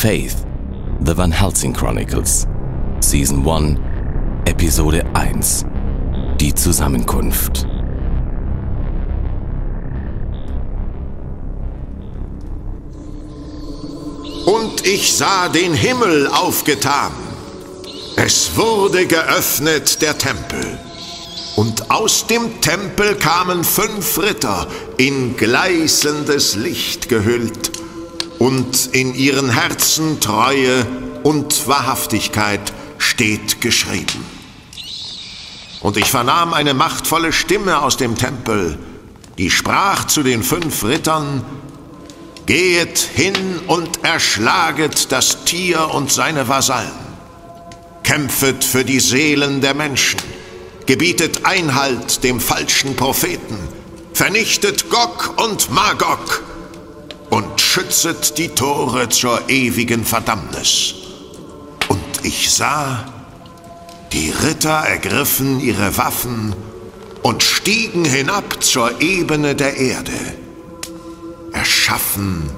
Faith, The Van Helsing Chronicles, Season 1, Episode 1, Die Zusammenkunft. Und ich sah den Himmel aufgetan. Es wurde geöffnet der Tempel. Und aus dem Tempel kamen fünf Ritter in gleißendes Licht gehüllt und in ihren Herzen Treue und Wahrhaftigkeit steht geschrieben. Und ich vernahm eine machtvolle Stimme aus dem Tempel, die sprach zu den fünf Rittern, Gehet hin und erschlaget das Tier und seine Vasallen. Kämpfet für die Seelen der Menschen. Gebietet Einhalt dem falschen Propheten. Vernichtet Gog und Magog. Schützet die Tore zur ewigen Verdammnis. Und ich sah, die Ritter ergriffen ihre Waffen und stiegen hinab zur Ebene der Erde erschaffen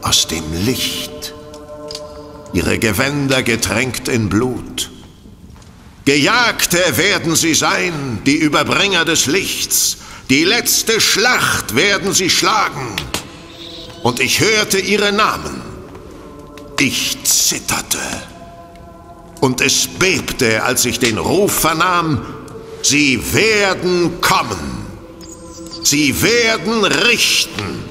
aus dem Licht, ihre Gewänder getränkt in Blut. Gejagte werden sie sein, die Überbringer des Lichts, die letzte Schlacht werden sie schlagen. Und ich hörte ihre Namen. Ich zitterte. Und es bebte, als ich den Ruf vernahm, sie werden kommen. Sie werden richten.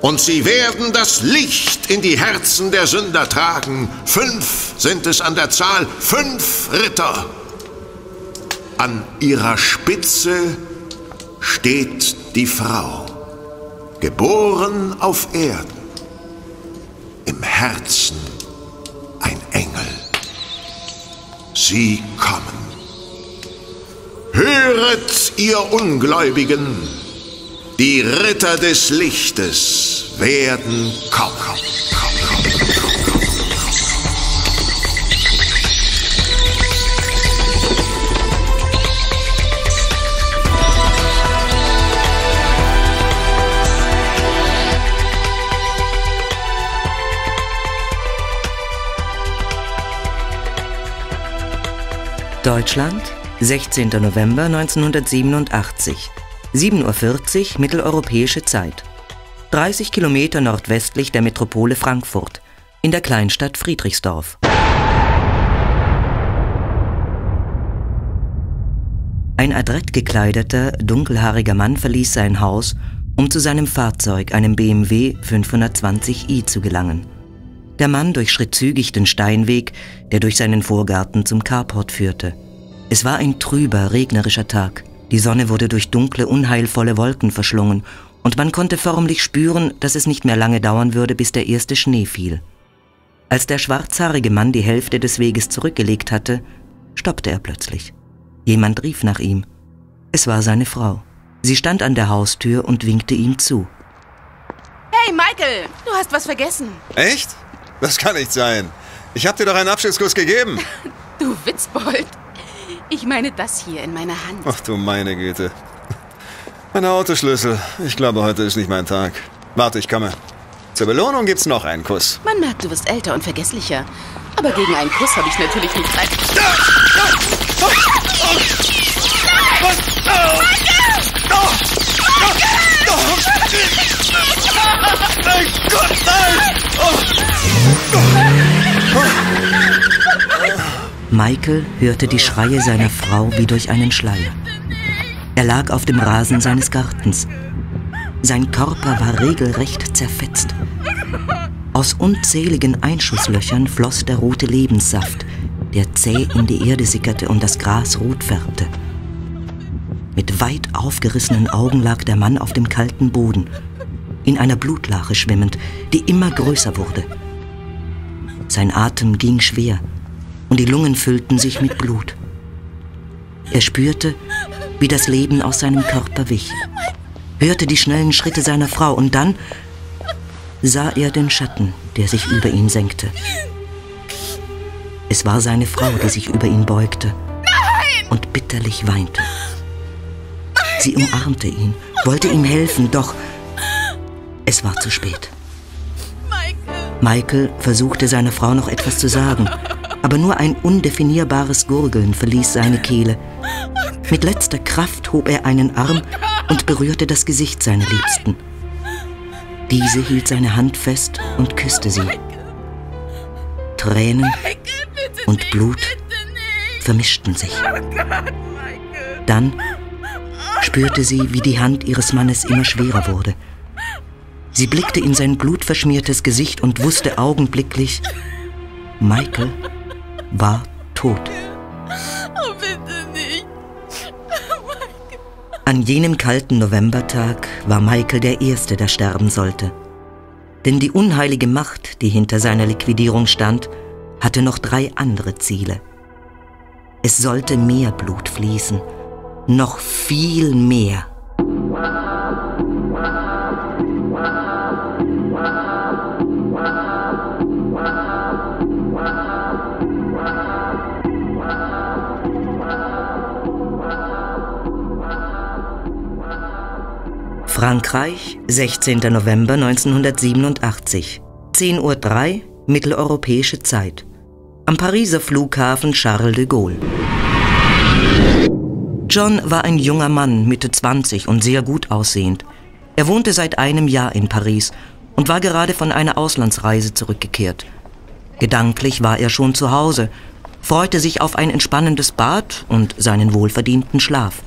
Und sie werden das Licht in die Herzen der Sünder tragen. Fünf sind es an der Zahl, fünf Ritter. An ihrer Spitze steht die Frau, geboren auf Erden, im Herzen ein Engel. Sie kommen. Höret, ihr Ungläubigen, die Ritter des Lichtes werden kommen. Deutschland, 16. November 1987. 7.40 Uhr mitteleuropäische Zeit. 30 Kilometer nordwestlich der Metropole Frankfurt, in der Kleinstadt Friedrichsdorf. Ein adrett gekleideter, dunkelhaariger Mann verließ sein Haus, um zu seinem Fahrzeug, einem BMW 520i, zu gelangen. Der Mann durchschritt zügig den Steinweg, der durch seinen Vorgarten zum Carport führte. Es war ein trüber, regnerischer Tag. Die Sonne wurde durch dunkle, unheilvolle Wolken verschlungen, und man konnte förmlich spüren, dass es nicht mehr lange dauern würde, bis der erste Schnee fiel. Als der schwarzhaarige Mann die Hälfte des Weges zurückgelegt hatte, stoppte er plötzlich. Jemand rief nach ihm. Es war seine Frau. Sie stand an der Haustür und winkte ihm zu. Hey, Michael, du hast was vergessen. Echt? Das kann nicht sein. Ich hab dir doch einen Abschiedskuss gegeben. du Witzbold. Ich meine das hier in meiner Hand. Ach du meine Güte. Meine Autoschlüssel. Ich glaube, heute ist nicht mein Tag. Warte, ich komme. Zur Belohnung gibt's noch einen Kuss. Man merkt, du wirst älter und vergesslicher. Aber gegen einen Kuss habe ich natürlich nicht Zeit. Nein Gott, nein! Michael hörte die Schreie seiner Frau wie durch einen Schleier. Er lag auf dem Rasen seines Gartens. Sein Körper war regelrecht zerfetzt. Aus unzähligen Einschusslöchern floss der rote Lebenssaft, der zäh in die Erde sickerte und das Gras rot färbte. Mit weit aufgerissenen Augen lag der Mann auf dem kalten Boden, in einer Blutlache schwimmend, die immer größer wurde. Sein Atem ging schwer, und die Lungen füllten sich mit Blut. Er spürte, wie das Leben aus seinem Körper wich, hörte die schnellen Schritte seiner Frau und dann sah er den Schatten, der sich über ihn senkte. Es war seine Frau, die sich über ihn beugte und bitterlich weinte. Sie umarmte ihn, wollte ihm helfen, doch es war zu spät. Michael versuchte seiner Frau noch etwas zu sagen, aber nur ein undefinierbares Gurgeln verließ seine Kehle. Mit letzter Kraft hob er einen Arm und berührte das Gesicht seiner Liebsten. Diese hielt seine Hand fest und küsste sie. Tränen und Blut vermischten sich. Dann spürte sie, wie die Hand ihres Mannes immer schwerer wurde. Sie blickte in sein blutverschmiertes Gesicht und wusste augenblicklich, Michael war tot. Oh, bitte nicht. An jenem kalten Novembertag war Michael der Erste, der sterben sollte. Denn die unheilige Macht, die hinter seiner Liquidierung stand, hatte noch drei andere Ziele. Es sollte mehr Blut fließen, noch viel mehr. Frankreich, 16. November 1987, 10.03 Uhr, mitteleuropäische Zeit. Am Pariser Flughafen Charles de Gaulle. John war ein junger Mann, Mitte 20 und sehr gut aussehend. Er wohnte seit einem Jahr in Paris und war gerade von einer Auslandsreise zurückgekehrt. Gedanklich war er schon zu Hause, freute sich auf ein entspannendes Bad und seinen wohlverdienten Schlaf.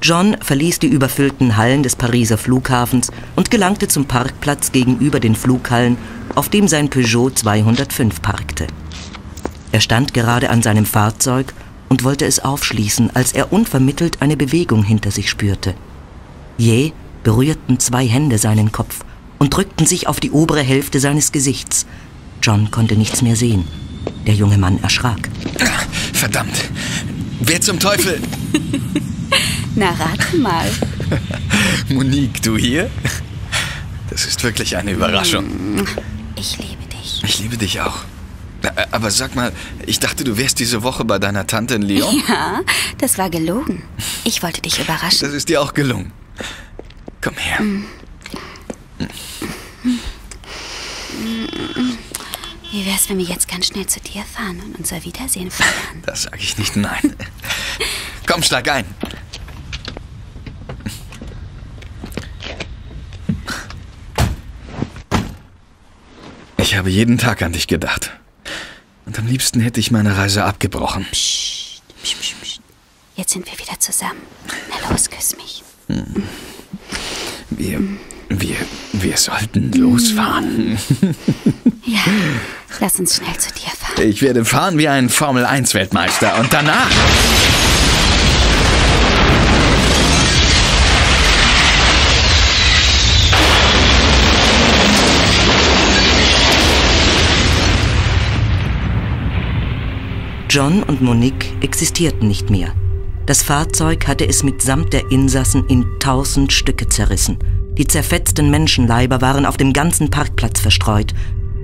John verließ die überfüllten Hallen des Pariser Flughafens und gelangte zum Parkplatz gegenüber den Flughallen, auf dem sein Peugeot 205 parkte. Er stand gerade an seinem Fahrzeug und wollte es aufschließen, als er unvermittelt eine Bewegung hinter sich spürte. Jäh berührten zwei Hände seinen Kopf und drückten sich auf die obere Hälfte seines Gesichts. John konnte nichts mehr sehen. Der junge Mann erschrak. Verdammt! Wer zum Teufel? Na, rate mal. Monique, du hier? Das ist wirklich eine Überraschung. Ich liebe dich. Ich liebe dich auch. Ä- Aber sag mal, ich dachte, du wärst diese Woche bei deiner Tante in Lyon. Ja, das war gelogen. Ich wollte dich überraschen. Das ist dir auch gelungen. Komm her. Wie wär's, wenn wir jetzt ganz schnell zu dir fahren und unser Wiedersehen feiern? Das sage ich nicht nein. Komm, schlag ein. Ich habe jeden Tag an dich gedacht. Und am liebsten hätte ich meine Reise abgebrochen. Psst, psst, psst, psst. Jetzt sind wir wieder zusammen. Na los, küss mich. Wir, wir, wir sollten losfahren. Ja, lass uns schnell zu dir fahren. Ich werde fahren wie ein Formel-1-Weltmeister und danach... John und Monique existierten nicht mehr. Das Fahrzeug hatte es mitsamt der Insassen in tausend Stücke zerrissen. Die zerfetzten Menschenleiber waren auf dem ganzen Parkplatz verstreut.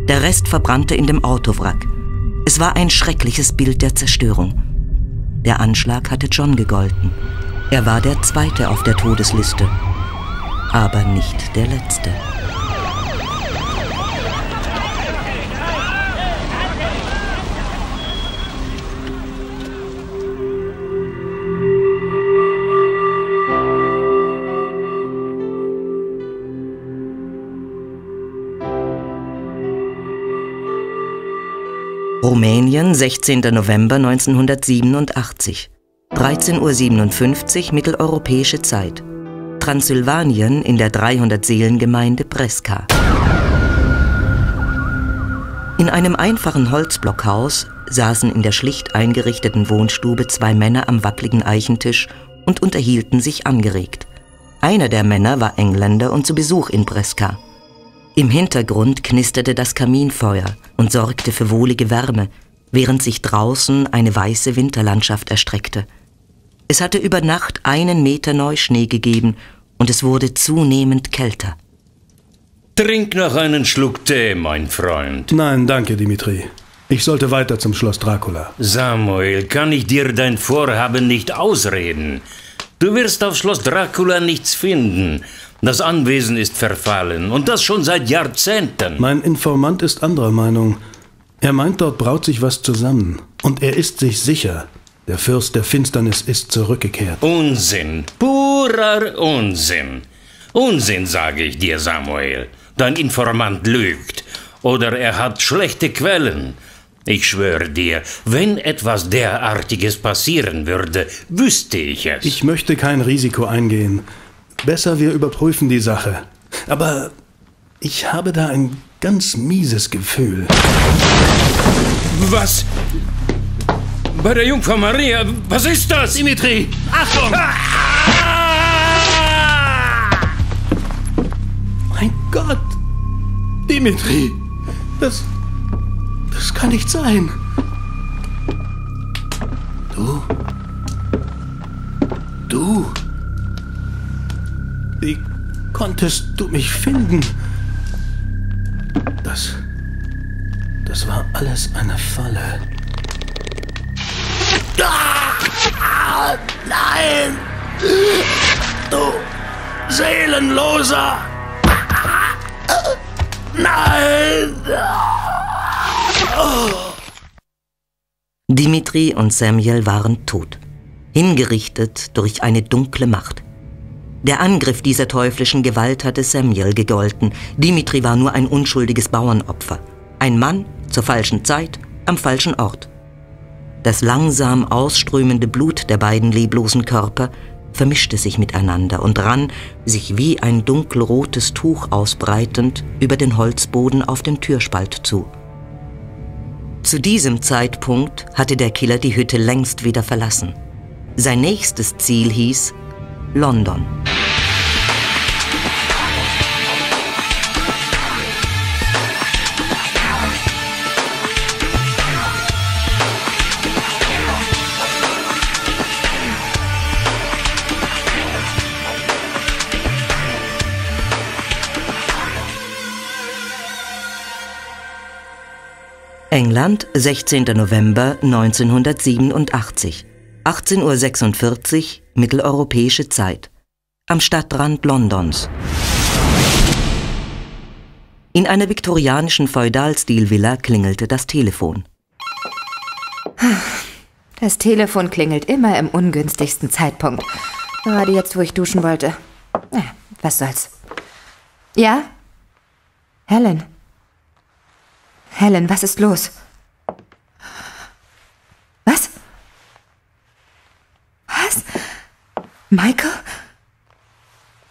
Der Rest verbrannte in dem Autowrack. Es war ein schreckliches Bild der Zerstörung. Der Anschlag hatte John gegolten. Er war der Zweite auf der Todesliste, aber nicht der Letzte. Rumänien, 16. November 1987. 13.57 Uhr mitteleuropäische Zeit. Transsilvanien in der 300-Seelengemeinde Preska. In einem einfachen Holzblockhaus saßen in der schlicht eingerichteten Wohnstube zwei Männer am wackligen Eichentisch und unterhielten sich angeregt. Einer der Männer war Engländer und zu Besuch in Preska. Im Hintergrund knisterte das Kaminfeuer und sorgte für wohlige Wärme, während sich draußen eine weiße Winterlandschaft erstreckte. Es hatte über Nacht einen Meter Neuschnee gegeben und es wurde zunehmend kälter. Trink noch einen Schluck Tee, mein Freund. Nein, danke, Dimitri. Ich sollte weiter zum Schloss Dracula. Samuel, kann ich dir dein Vorhaben nicht ausreden? Du wirst auf Schloss Dracula nichts finden. Das Anwesen ist verfallen und das schon seit Jahrzehnten. Mein Informant ist anderer Meinung. Er meint, dort braut sich was zusammen. Und er ist sich sicher, der Fürst der Finsternis ist zurückgekehrt. Unsinn, purer Unsinn. Unsinn, sage ich dir, Samuel. Dein Informant lügt. Oder er hat schlechte Quellen. Ich schwöre dir, wenn etwas derartiges passieren würde, wüsste ich es. Ich möchte kein Risiko eingehen. Besser, wir überprüfen die Sache. Aber ich habe da ein ganz mieses Gefühl. Was? Bei der Jungfrau Maria, was ist das? Dimitri, Achtung! Ah! Mein Gott! Dimitri, das. Das kann nicht sein. Du? Du? Wie konntest du mich finden? Das. Das war alles eine Falle. Ah, nein! Du Seelenloser! Nein! Dimitri und Samuel waren tot, hingerichtet durch eine dunkle Macht. Der Angriff dieser teuflischen Gewalt hatte Samuel gegolten. Dimitri war nur ein unschuldiges Bauernopfer. Ein Mann zur falschen Zeit, am falschen Ort. Das langsam ausströmende Blut der beiden leblosen Körper vermischte sich miteinander und rann, sich wie ein dunkelrotes Tuch ausbreitend, über den Holzboden auf den Türspalt zu. Zu diesem Zeitpunkt hatte der Killer die Hütte längst wieder verlassen. Sein nächstes Ziel hieß London. England, 16. November 1987. 18.46 Uhr mitteleuropäische Zeit. Am Stadtrand Londons. In einer viktorianischen Feudalstilvilla klingelte das Telefon. Das Telefon klingelt immer im ungünstigsten Zeitpunkt. Gerade jetzt, wo ich duschen wollte. Was soll's. Ja? Helen. Helen, was ist los? Was? Was? Michael?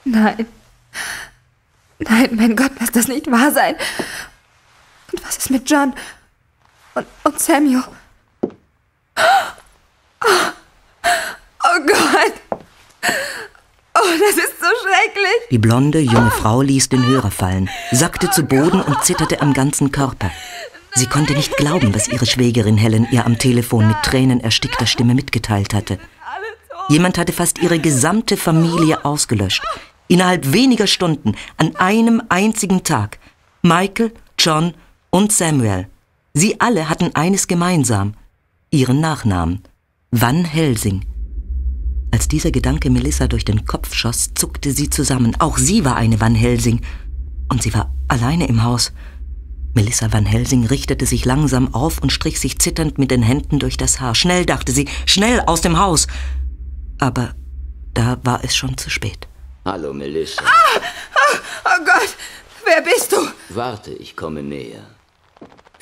Nein. Nein, mein Gott, lass das nicht wahr sein. Und was ist mit John? Und, und Samuel? Oh, oh Gott! Oh, das ist so schrecklich! Die blonde, junge Frau ließ den Hörer fallen, sackte zu Boden und zitterte am ganzen Körper. Sie konnte nicht glauben, was ihre Schwägerin Helen ihr am Telefon mit Tränen erstickter Stimme mitgeteilt hatte. Jemand hatte fast ihre gesamte Familie ausgelöscht. Innerhalb weniger Stunden, an einem einzigen Tag. Michael, John und Samuel. Sie alle hatten eines gemeinsam. Ihren Nachnamen. Van Helsing. Als dieser Gedanke Melissa durch den Kopf schoss, zuckte sie zusammen. Auch sie war eine Van Helsing. Und sie war alleine im Haus. Melissa Van Helsing richtete sich langsam auf und strich sich zitternd mit den Händen durch das Haar. Schnell, dachte sie, schnell aus dem Haus. Aber da war es schon zu spät. Hallo, Melissa. Ah! Oh, oh Gott, wer bist du? Warte, ich komme näher.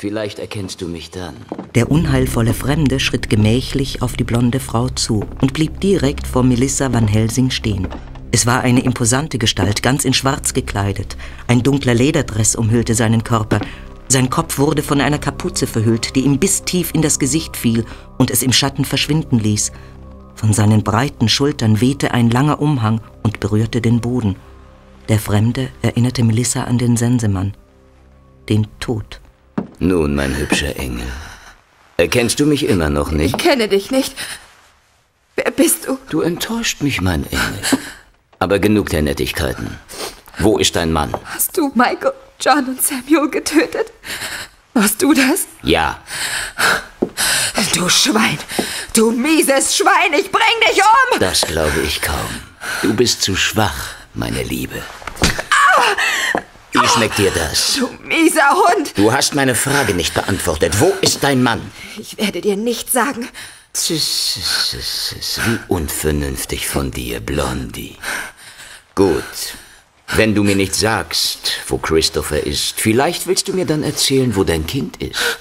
Vielleicht erkennst du mich dann. Der unheilvolle Fremde schritt gemächlich auf die blonde Frau zu und blieb direkt vor Melissa Van Helsing stehen. Es war eine imposante Gestalt, ganz in Schwarz gekleidet. Ein dunkler Lederdress umhüllte seinen Körper. Sein Kopf wurde von einer Kapuze verhüllt, die ihm bis tief in das Gesicht fiel und es im Schatten verschwinden ließ. Von seinen breiten Schultern wehte ein langer Umhang und berührte den Boden. Der Fremde erinnerte Melissa an den Sensemann. Den Tod. Nun, mein hübscher Engel. Erkennst du mich immer noch nicht? Ich kenne dich nicht. Wer bist du? Du enttäuscht mich, mein Engel. Aber genug der Nettigkeiten. Wo ist dein Mann? Hast du Michael, John und Samuel getötet? Warst du das? Ja. Du Schwein! Du mieses Schwein! Ich bring dich um! Das glaube ich kaum. Du bist zu schwach, meine Liebe. Wie schmeckt dir das? Du mieser Hund! Du hast meine Frage nicht beantwortet. Wo ist dein Mann? Ich werde dir nichts sagen. Wie unvernünftig von dir, Blondie. Gut. Wenn du mir nicht sagst, wo Christopher ist, vielleicht willst du mir dann erzählen, wo dein Kind ist.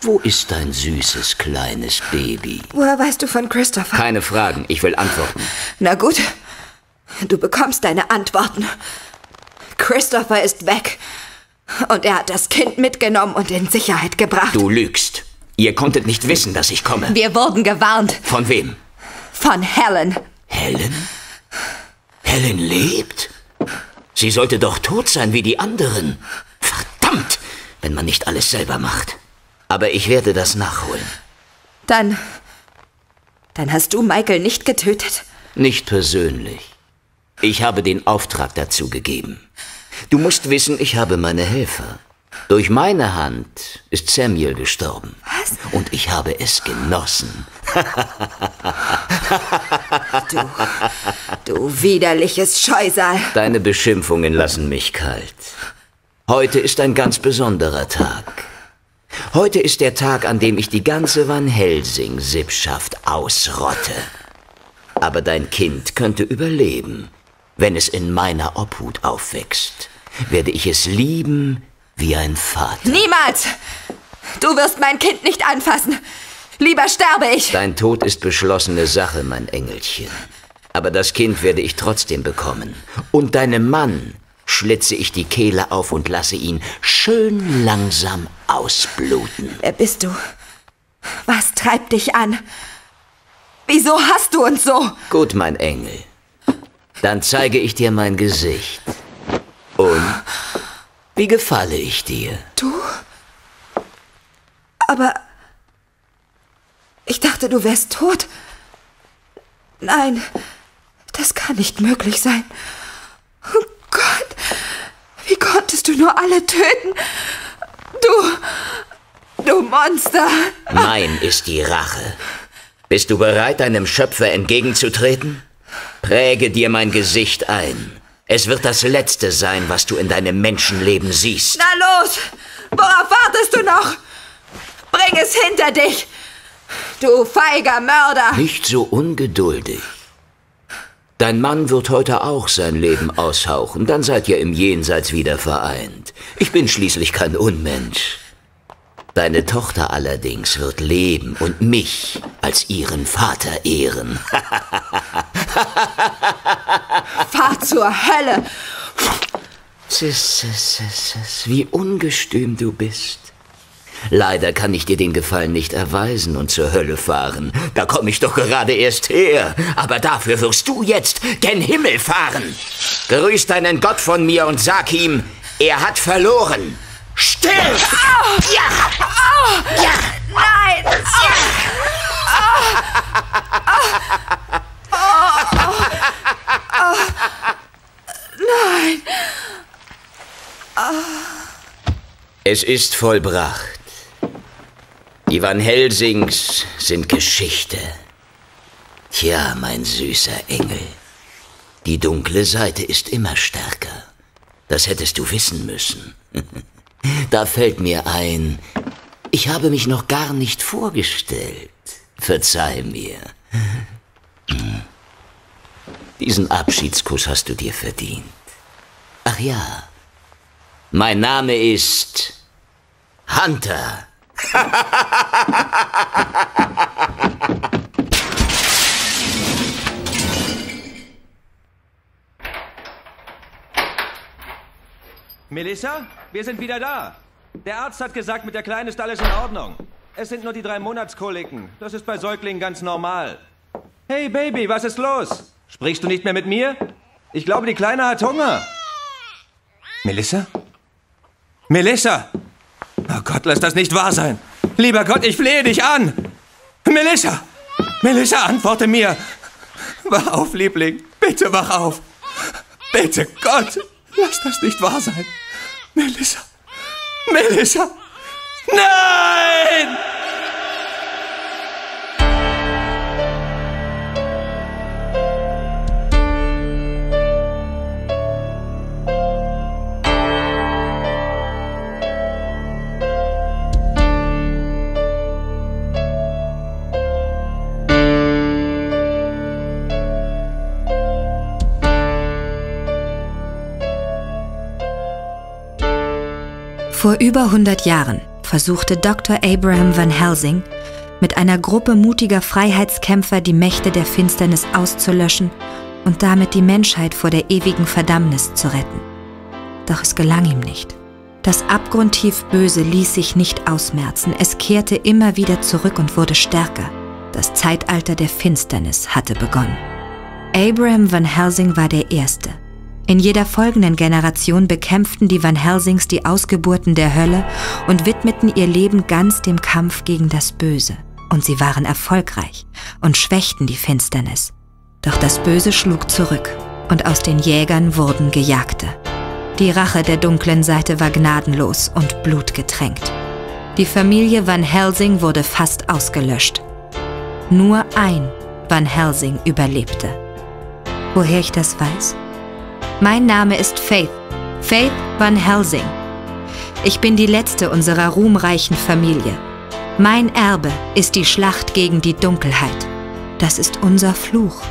Wo ist dein süßes kleines Baby? Woher weißt du von Christopher? Keine Fragen, ich will Antworten. Na gut. Du bekommst deine Antworten. Christopher ist weg. Und er hat das Kind mitgenommen und in Sicherheit gebracht. Du lügst. Ihr konntet nicht wissen, dass ich komme. Wir wurden gewarnt. Von wem? Von Helen. Helen? Helen lebt? Sie sollte doch tot sein wie die anderen. Verdammt, wenn man nicht alles selber macht. Aber ich werde das nachholen. Dann. Dann hast du Michael nicht getötet? Nicht persönlich. Ich habe den Auftrag dazu gegeben. Du musst wissen, ich habe meine Helfer. Durch meine Hand ist Samuel gestorben. Was? Und ich habe es genossen. Du, du widerliches Scheusal. Deine Beschimpfungen lassen mich kalt. Heute ist ein ganz besonderer Tag. Heute ist der Tag, an dem ich die ganze Van Helsing-Sippschaft ausrotte. Aber dein Kind könnte überleben. Wenn es in meiner Obhut aufwächst, werde ich es lieben wie ein Vater. Niemals! Du wirst mein Kind nicht anfassen. Lieber sterbe ich. Dein Tod ist beschlossene Sache, mein Engelchen. Aber das Kind werde ich trotzdem bekommen. Und deinem Mann schlitze ich die Kehle auf und lasse ihn schön langsam ausbluten. Wer bist du? Was treibt dich an? Wieso hast du uns so? Gut, mein Engel. Dann zeige ich dir mein Gesicht. Und wie gefalle ich dir? Du? Aber ich dachte, du wärst tot. Nein, das kann nicht möglich sein. Oh Gott, wie konntest du nur alle töten? Du, du Monster. Mein ist die Rache. Bist du bereit, deinem Schöpfer entgegenzutreten? Präge dir mein Gesicht ein. Es wird das Letzte sein, was du in deinem Menschenleben siehst. Na los, worauf wartest du noch? Bring es hinter dich, du feiger Mörder. Nicht so ungeduldig. Dein Mann wird heute auch sein Leben aushauchen, dann seid ihr im Jenseits wieder vereint. Ich bin schließlich kein Unmensch. Deine Tochter allerdings wird leben und mich als ihren Vater ehren. Fahr zur Hölle. Sis, wie ungestüm du bist. Leider kann ich dir den Gefallen nicht erweisen und zur Hölle fahren. Da komme ich doch gerade erst her. Aber dafür wirst du jetzt gen Himmel fahren. Grüß deinen Gott von mir und sag ihm, er hat verloren. Still! Oh. Ja! Oh. Ja! Nein! Ja! Nein! Es ist vollbracht. Die Van Helsings sind Geschichte. Tja, mein süßer Engel. Die dunkle Seite ist immer stärker. Das hättest du wissen müssen. Da fällt mir ein, ich habe mich noch gar nicht vorgestellt. Verzeih mir. Diesen Abschiedskuss hast du dir verdient. Ach ja, mein Name ist Hunter. Melissa, wir sind wieder da. Der Arzt hat gesagt, mit der Kleinen ist alles in Ordnung. Es sind nur die drei Monatskoliken. Das ist bei Säuglingen ganz normal. Hey Baby, was ist los? Sprichst du nicht mehr mit mir? Ich glaube, die Kleine hat Hunger. Melissa? Melissa! Oh Gott, lass das nicht wahr sein. Lieber Gott, ich flehe dich an. Melissa! Melissa, antworte mir. Wach auf, Liebling. Bitte wach auf. Bitte, Gott, lass das nicht wahr sein. Melissa! Melissa! Nein! Vor über 100 Jahren versuchte Dr. Abraham Van Helsing mit einer Gruppe mutiger Freiheitskämpfer die Mächte der Finsternis auszulöschen und damit die Menschheit vor der ewigen Verdammnis zu retten. Doch es gelang ihm nicht. Das abgrundtief Böse ließ sich nicht ausmerzen, es kehrte immer wieder zurück und wurde stärker. Das Zeitalter der Finsternis hatte begonnen. Abraham Van Helsing war der Erste. In jeder folgenden Generation bekämpften die Van Helsings die Ausgeburten der Hölle und widmeten ihr Leben ganz dem Kampf gegen das Böse. Und sie waren erfolgreich und schwächten die Finsternis. Doch das Böse schlug zurück und aus den Jägern wurden Gejagte. Die Rache der dunklen Seite war gnadenlos und blutgetränkt. Die Familie Van Helsing wurde fast ausgelöscht. Nur ein Van Helsing überlebte. Woher ich das weiß? Mein Name ist Faith, Faith Van Helsing. Ich bin die letzte unserer ruhmreichen Familie. Mein Erbe ist die Schlacht gegen die Dunkelheit. Das ist unser Fluch.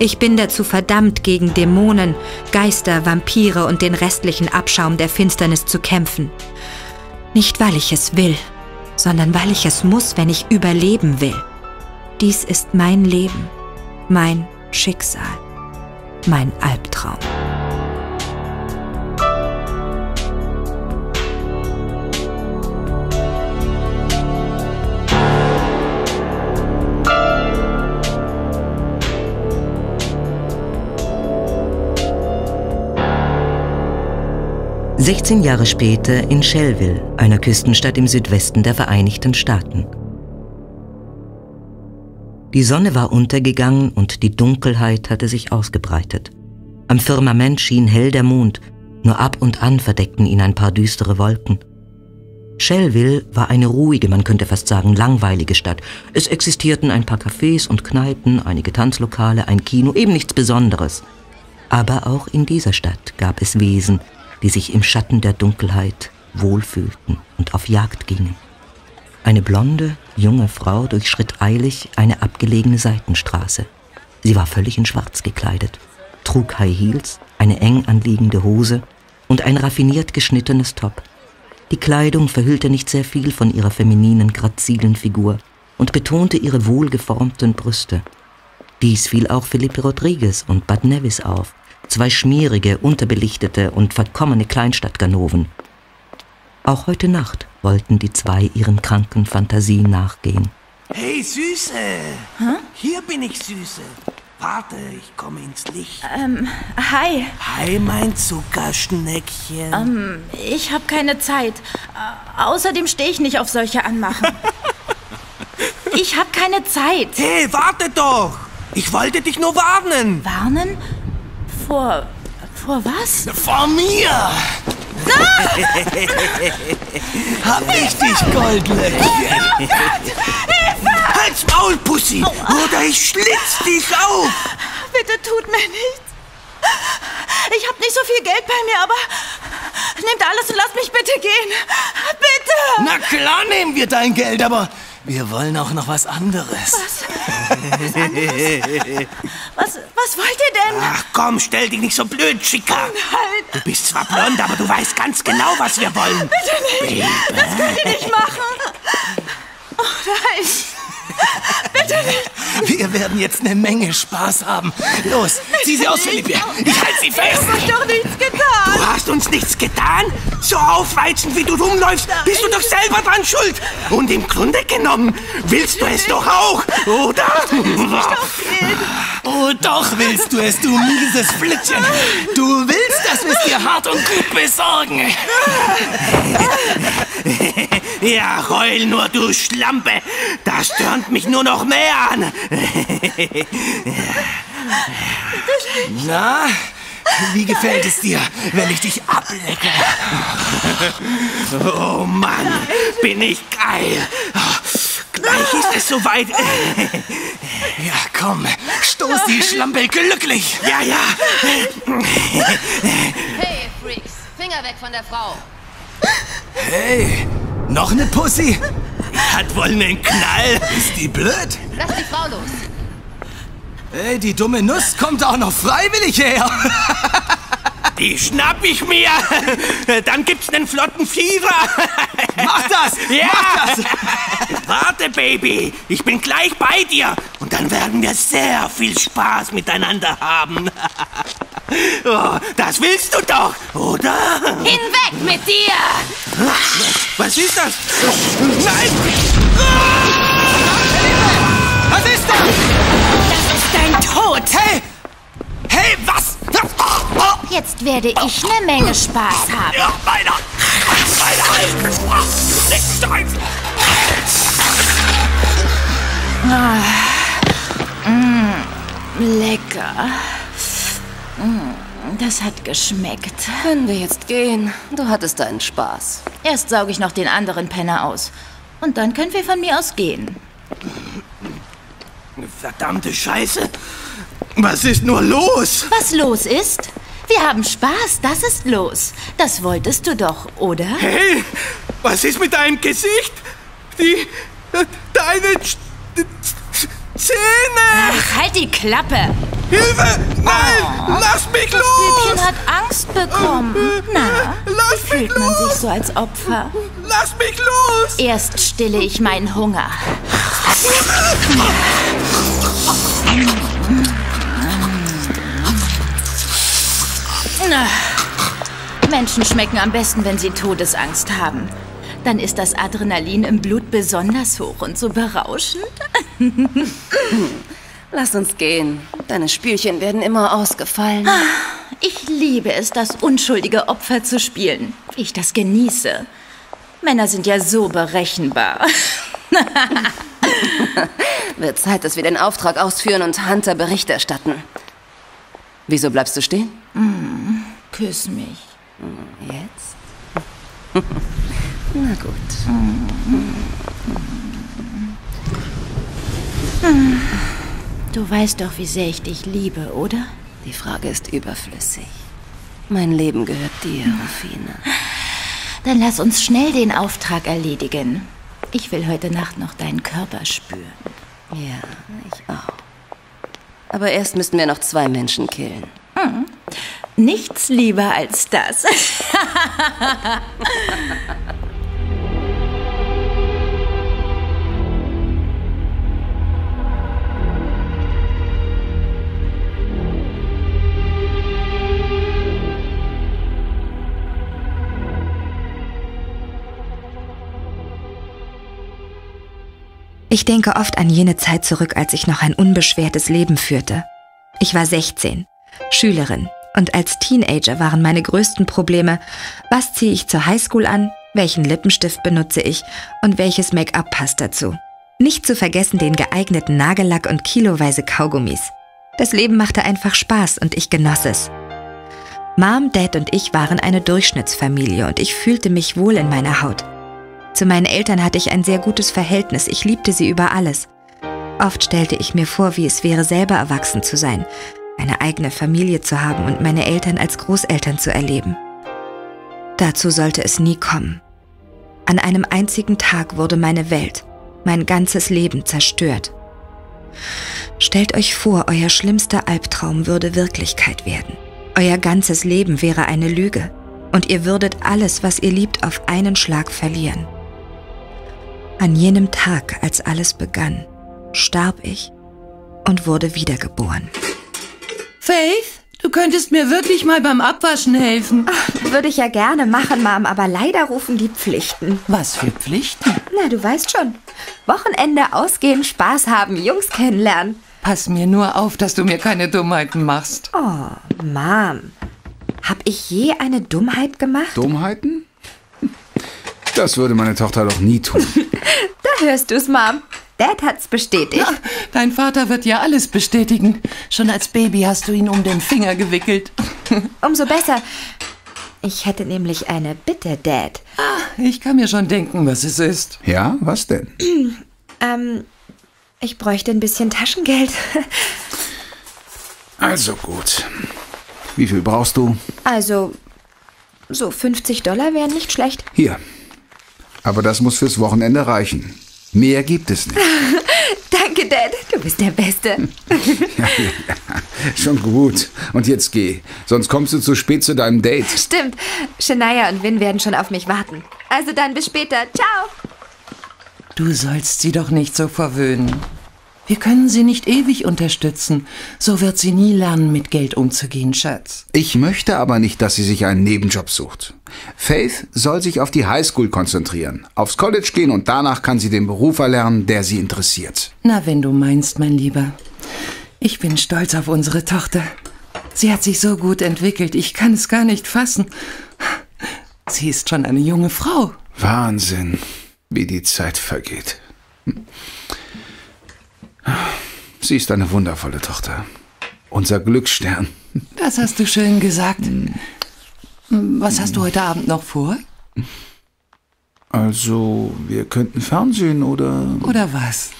Ich bin dazu verdammt, gegen Dämonen, Geister, Vampire und den restlichen Abschaum der Finsternis zu kämpfen. Nicht weil ich es will, sondern weil ich es muss, wenn ich überleben will. Dies ist mein Leben, mein Schicksal, mein Albtraum. Sechzehn Jahre später in Shellville, einer Küstenstadt im Südwesten der Vereinigten Staaten. Die Sonne war untergegangen und die Dunkelheit hatte sich ausgebreitet. Am Firmament schien hell der Mond, nur ab und an verdeckten ihn ein paar düstere Wolken. Shellville war eine ruhige, man könnte fast sagen langweilige Stadt. Es existierten ein paar Cafés und Kneipen, einige Tanzlokale, ein Kino, eben nichts Besonderes. Aber auch in dieser Stadt gab es Wesen, die sich im Schatten der Dunkelheit wohlfühlten und auf Jagd gingen. Eine blonde, junge Frau durchschritt eilig eine abgelegene Seitenstraße. Sie war völlig in Schwarz gekleidet, trug High Heels, eine eng anliegende Hose und ein raffiniert geschnittenes Top. Die Kleidung verhüllte nicht sehr viel von ihrer femininen, grazilen Figur und betonte ihre wohlgeformten Brüste. Dies fiel auch Felipe Rodriguez und Bud Nevis auf, zwei schmierige, unterbelichtete und verkommene Kleinstadtganoven. Auch heute Nacht wollten die zwei ihren kranken Fantasien nachgehen. Hey, Süße! Hä? Hier bin ich, Süße. Warte, ich komme ins Licht. Ähm, hi. Hi, mein Zuckerschneckchen. Ähm, ich habe keine Zeit. Äh, außerdem stehe ich nicht auf solche Anmachen. ich habe keine Zeit. Hey, warte doch! Ich wollte dich nur warnen. Warnen? Vor. vor was? Vor mir! Hab ich dich, Goldlöckchen? Halt's Maul, Pussy! Oder ich schlitz dich auf! Bitte tut mir nichts. Ich habe nicht so viel Geld bei mir, aber nehmt alles und lasst mich bitte gehen. Bitte! Na klar nehmen wir dein Geld, aber wir wollen auch noch was anderes. Was? Was anderes? Was, was wollt ihr denn? Ach komm, stell dich nicht so blöd, Chica. Oh nein. Du bist zwar blond, aber du weißt ganz genau, was wir wollen. Bitte nicht. Baby. Das könnt ihr nicht machen. Oh nein. Bitte nicht. Wir werden jetzt eine Menge Spaß haben. Los, zieh sie aus, Philippe. Ich halte sie fest. Hab euch doch nichts getan. Du hast uns nichts getan? So aufreizend, wie du rumläufst, bist du doch selber dran schuld. Und im Grunde genommen willst du es doch auch, oder? Oh, doch willst du es, du mieses Flittchen. Du willst, dass wir es dir hart und gut besorgen. Ja, heul nur, du Schlampe. Das stört mich nur noch mehr an. Na, wie gefällt es dir, wenn ich dich ablecke? Oh Mann, bin ich geil. Gleich ist es soweit. Ja, komm, stoß die Schlampe glücklich. Ja, ja. Hey, Freaks, Finger weg von der Frau. Hey, noch eine Pussy? Hat wohl einen Knall. Ist die blöd? Lass die Frau los. Hey, die dumme Nuss kommt auch noch freiwillig her. Die schnapp ich mir. Dann gibt's einen flotten Fieber. Mach das! Ja! Mach das! Warte, Baby. Ich bin gleich bei dir. Und dann werden wir sehr viel Spaß miteinander haben. Oh, das willst du doch, oder? Hinweg mit dir! Was ist das? Nein! Was ist das? Das ist dein Tod! Hey! Hey, was? Jetzt werde ich eine Menge Spaß haben. Ja, meiner! Meiner! Ah, mm, lecker. Mm, das hat geschmeckt. Können wir jetzt gehen? Du hattest deinen Spaß. Erst sauge ich noch den anderen Penner aus. Und dann können wir von mir aus gehen. Verdammte Scheiße! Was ist nur los? Was los ist? Wir haben Spaß, das ist los. Das wolltest du doch, oder? Hey, was ist mit deinem Gesicht? Die. deine Sch- Zähne! Ach, halt die Klappe! Hilfe! Nein! Lass mich Das los! Bübchen hat Angst bekommen. Na, Lass fühlt man sich so als Opfer? Lass mich los! Erst stille ich meinen Hunger. Menschen schmecken am besten, wenn sie Todesangst haben. Dann ist das Adrenalin im Blut besonders hoch und so berauschend. Lass uns gehen. Deine Spielchen werden immer ausgefallen. Ich liebe es, das unschuldige Opfer zu spielen. Ich das genieße. Männer sind ja so berechenbar. Wird Zeit, dass wir den Auftrag ausführen und Hunter Bericht erstatten. Wieso bleibst du stehen? Mm, küss mich. Jetzt? Na gut. Du weißt doch, wie sehr ich dich liebe, oder? Die Frage ist überflüssig. Mein Leben gehört dir, Rufine. Dann lass uns schnell den Auftrag erledigen. Ich will heute Nacht noch deinen Körper spüren. Ja, ich auch. Aber erst müssten wir noch zwei Menschen killen. Hm. Nichts lieber als das. Ich denke oft an jene Zeit zurück, als ich noch ein unbeschwertes Leben führte. Ich war 16, Schülerin, und als Teenager waren meine größten Probleme, was ziehe ich zur Highschool an, welchen Lippenstift benutze ich und welches Make-up passt dazu. Nicht zu vergessen den geeigneten Nagellack und kiloweise Kaugummis. Das Leben machte einfach Spaß und ich genoss es. Mom, Dad und ich waren eine Durchschnittsfamilie und ich fühlte mich wohl in meiner Haut. Zu meinen Eltern hatte ich ein sehr gutes Verhältnis, ich liebte sie über alles. Oft stellte ich mir vor, wie es wäre, selber erwachsen zu sein, eine eigene Familie zu haben und meine Eltern als Großeltern zu erleben. Dazu sollte es nie kommen. An einem einzigen Tag wurde meine Welt, mein ganzes Leben zerstört. Stellt euch vor, euer schlimmster Albtraum würde Wirklichkeit werden. Euer ganzes Leben wäre eine Lüge und ihr würdet alles, was ihr liebt, auf einen Schlag verlieren. An jenem Tag, als alles begann, starb ich und wurde wiedergeboren. Faith, du könntest mir wirklich mal beim Abwaschen helfen. Würde ich ja gerne machen, Mom, aber leider rufen die Pflichten. Was für Pflichten? Na, du weißt schon. Wochenende ausgehen, Spaß haben, Jungs kennenlernen. Pass mir nur auf, dass du mir keine Dummheiten machst. Oh, Mom. Hab ich je eine Dummheit gemacht? Dummheiten? Das würde meine Tochter doch nie tun. Da hörst du's, Mom. Dad hat's bestätigt. Dein Vater wird ja alles bestätigen. Schon als Baby hast du ihn um den Finger gewickelt. Umso besser. Ich hätte nämlich eine Bitte, Dad. Ich kann mir schon denken, was es ist. Ja, was denn? ähm, ich bräuchte ein bisschen Taschengeld. Also gut. Wie viel brauchst du? Also, so 50 Dollar wären nicht schlecht. Hier. Aber das muss fürs Wochenende reichen. Mehr gibt es nicht. Danke, Dad. Du bist der Beste. Schon gut. Und jetzt geh. Sonst kommst du zu spät zu deinem Date. Stimmt. Shania und Vin werden schon auf mich warten. Also dann bis später. Ciao. Du sollst sie doch nicht so verwöhnen. Wir können sie nicht ewig unterstützen. So wird sie nie lernen, mit Geld umzugehen, Schatz. Ich möchte aber nicht, dass sie sich einen Nebenjob sucht. Faith soll sich auf die Highschool konzentrieren, aufs College gehen und danach kann sie den Beruf erlernen, der sie interessiert. Na, wenn du meinst, mein Lieber. Ich bin stolz auf unsere Tochter. Sie hat sich so gut entwickelt, ich kann es gar nicht fassen. Sie ist schon eine junge Frau. Wahnsinn, wie die Zeit vergeht. Sie ist eine wundervolle Tochter. Unser Glücksstern. Das hast du schön gesagt. Was hast du heute Abend noch vor? Also, wir könnten Fernsehen oder. Oder was?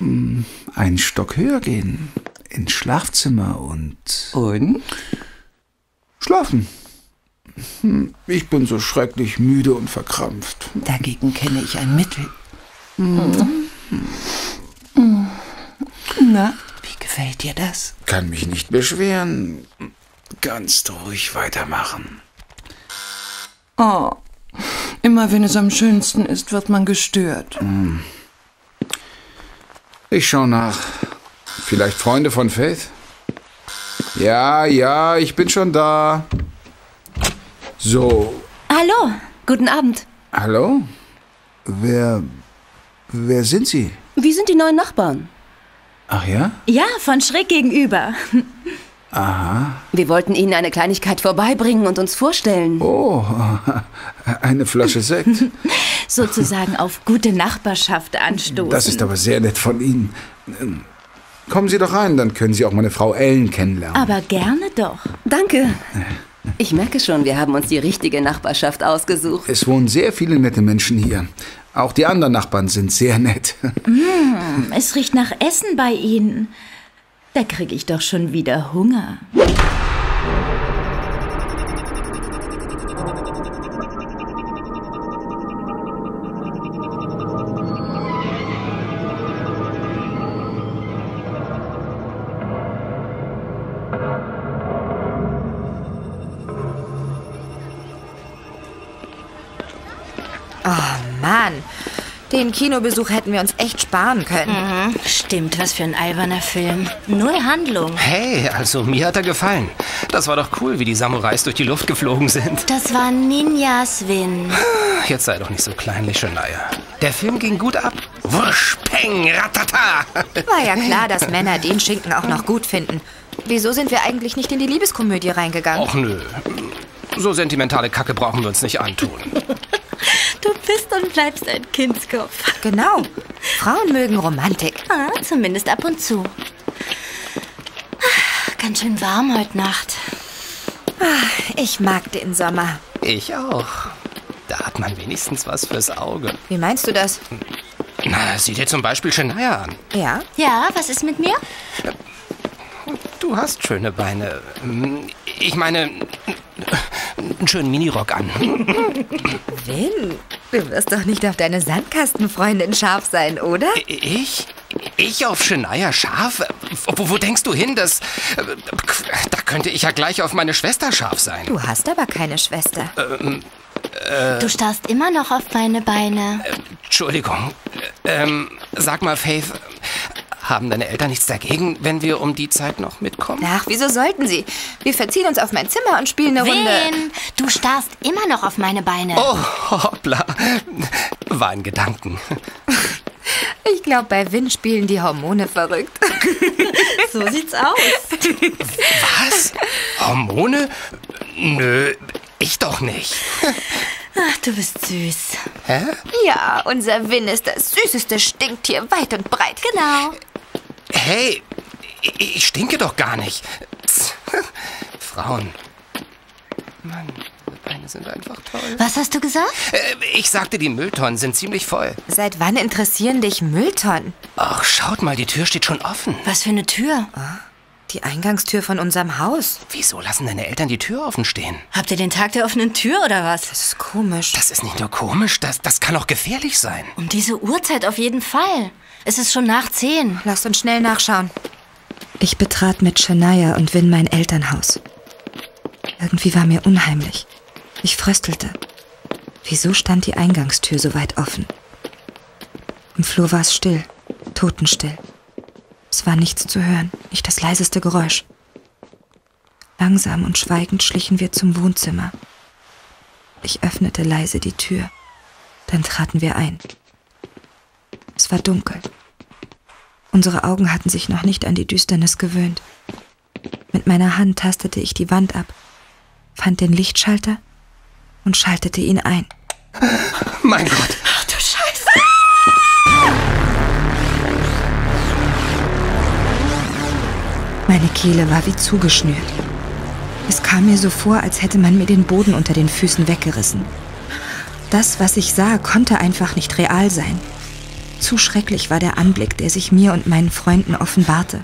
Einen Stock höher gehen. Ins Schlafzimmer und. Und? Schlafen. Hm, Ich bin so schrecklich müde und verkrampft. Dagegen kenne ich ein Mittel. Na, wie gefällt dir das? Kann mich nicht beschweren. Ganz ruhig weitermachen. Oh, immer wenn es am schönsten ist, wird man gestört. Hm. Ich schau nach. Vielleicht Freunde von Faith? Ja, ja, ich bin schon da. So, Hallo, guten Abend. hallo? Wer. Wer sind Sie? Wie sind die neuen Nachbarn? Ach ja? Ja, von schräg gegenüber. Aha. Wir wollten Ihnen eine Kleinigkeit vorbeibringen und uns vorstellen. Oh, eine Flasche Sekt. Sozusagen auf gute Nachbarschaft anstoßen. Das ist aber sehr nett von Ihnen. Kommen Sie doch rein, dann können Sie auch meine Frau Ellen kennenlernen. Aber gerne doch. Danke. Ich merke schon, wir haben uns die richtige Nachbarschaft ausgesucht. Es wohnen sehr viele nette Menschen hier. Auch die anderen Nachbarn sind sehr nett. Mm, es riecht nach Essen bei Ihnen. Da kriege ich doch schon wieder Hunger. Den Kinobesuch hätten wir uns echt sparen können. Mhm. Stimmt, was für ein alberner Film. Null Handlung. Hey, also mir hat er gefallen. Das war doch cool, wie die Samurais durch die Luft geflogen sind. Das waren Ninjas, Win. Jetzt sei doch nicht so kleinlich, Shania. Der Film ging gut ab. Wusch, peng, ratata. War ja klar, dass Männer den Schinken auch noch gut finden. Wieso sind wir eigentlich nicht in die Liebeskomödie reingegangen? Och nö. So sentimentale Kacke brauchen wir uns nicht antun. Und bleibst ein Kindskopf. Genau. Frauen mögen Romantik. Ah, zumindest ab und zu. Ah, Ganz schön warm heute Nacht. Ah, Ich mag den Sommer. Ich auch. Da hat man wenigstens was fürs Auge. Wie meinst du das? Na, sieh dir zum Beispiel Shania an. Ja? Ja, was ist mit mir? Du hast schöne Beine. Ich meine, einen schönen Minirock an. Will, du wirst doch nicht auf deine Sandkastenfreundin scharf sein, oder? Ich? Ich auf Shania scharf? Wo, wo denkst du hin? Das, da könnte ich ja gleich auf meine Schwester scharf sein. Du hast aber keine Schwester. Ähm, äh, Du starrst immer noch auf meine Beine. Entschuldigung. Ähm, sag mal, Faith, haben deine Eltern nichts dagegen, wenn wir um die Zeit noch mitkommen? Ach, wieso sollten sie? Wir verziehen uns auf mein Zimmer und spielen eine Runde. Wen? Du starrst immer noch auf meine Beine. Oh, hoppla. War in Gedanken. Ich glaube, bei Win spielen die Hormone verrückt. so sieht's aus. Was? Hormone? Nö, ich doch nicht. Ach, du bist süß. Hä? Ja, unser Win ist das süßeste Stinktier weit und breit. Genau. Hey, ich stinke doch gar nicht. Frauen. Mann, Beine sind einfach toll. Was hast du gesagt? Äh, Ich sagte, die Mülltonnen sind ziemlich voll. Seit wann interessieren dich Mülltonnen? Ach, schaut mal, die Tür steht schon offen. Was für eine Tür? Ah, Die Eingangstür von unserem Haus. Wieso lassen deine Eltern die Tür offen stehen? Habt ihr den Tag der offenen Tür oder was? Das ist komisch. Das ist nicht nur komisch, das, das kann auch gefährlich sein. Um diese Uhrzeit auf jeden Fall. Es ist schon nach zehn. Lasst uns schnell nachschauen. Ich betrat mit Shania und Win mein Elternhaus. Irgendwie war mir unheimlich. Ich fröstelte. Wieso stand die Eingangstür so weit offen? Im Flur war es still, totenstill. Es war nichts zu hören, nicht das leiseste Geräusch. Langsam und schweigend schlichen wir zum Wohnzimmer. Ich öffnete leise die Tür. Dann traten wir ein. Es war dunkel. Unsere Augen hatten sich noch nicht an die Düsternis gewöhnt. Mit meiner Hand tastete ich die Wand ab, fand den Lichtschalter und schaltete ihn ein. Mein Gott. Ach du Scheiße. Meine Kehle war wie zugeschnürt. Es kam mir so vor, als hätte man mir den Boden unter den Füßen weggerissen. Das, was ich sah, konnte einfach nicht real sein. Zu schrecklich war der Anblick, der sich mir und meinen Freunden offenbarte.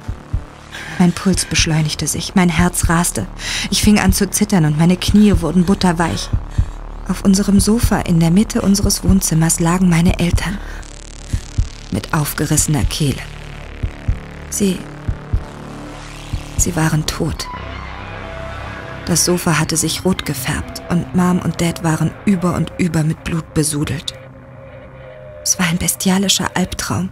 Mein Puls beschleunigte sich, mein Herz raste. Ich fing an zu zittern und meine Knie wurden butterweich. Auf unserem Sofa in der Mitte unseres Wohnzimmers lagen meine Eltern mit aufgerissener Kehle. Sie. Sie waren tot. Das Sofa hatte sich rot gefärbt und Mom und Dad waren über und über mit Blut besudelt. Es war ein bestialischer Albtraum.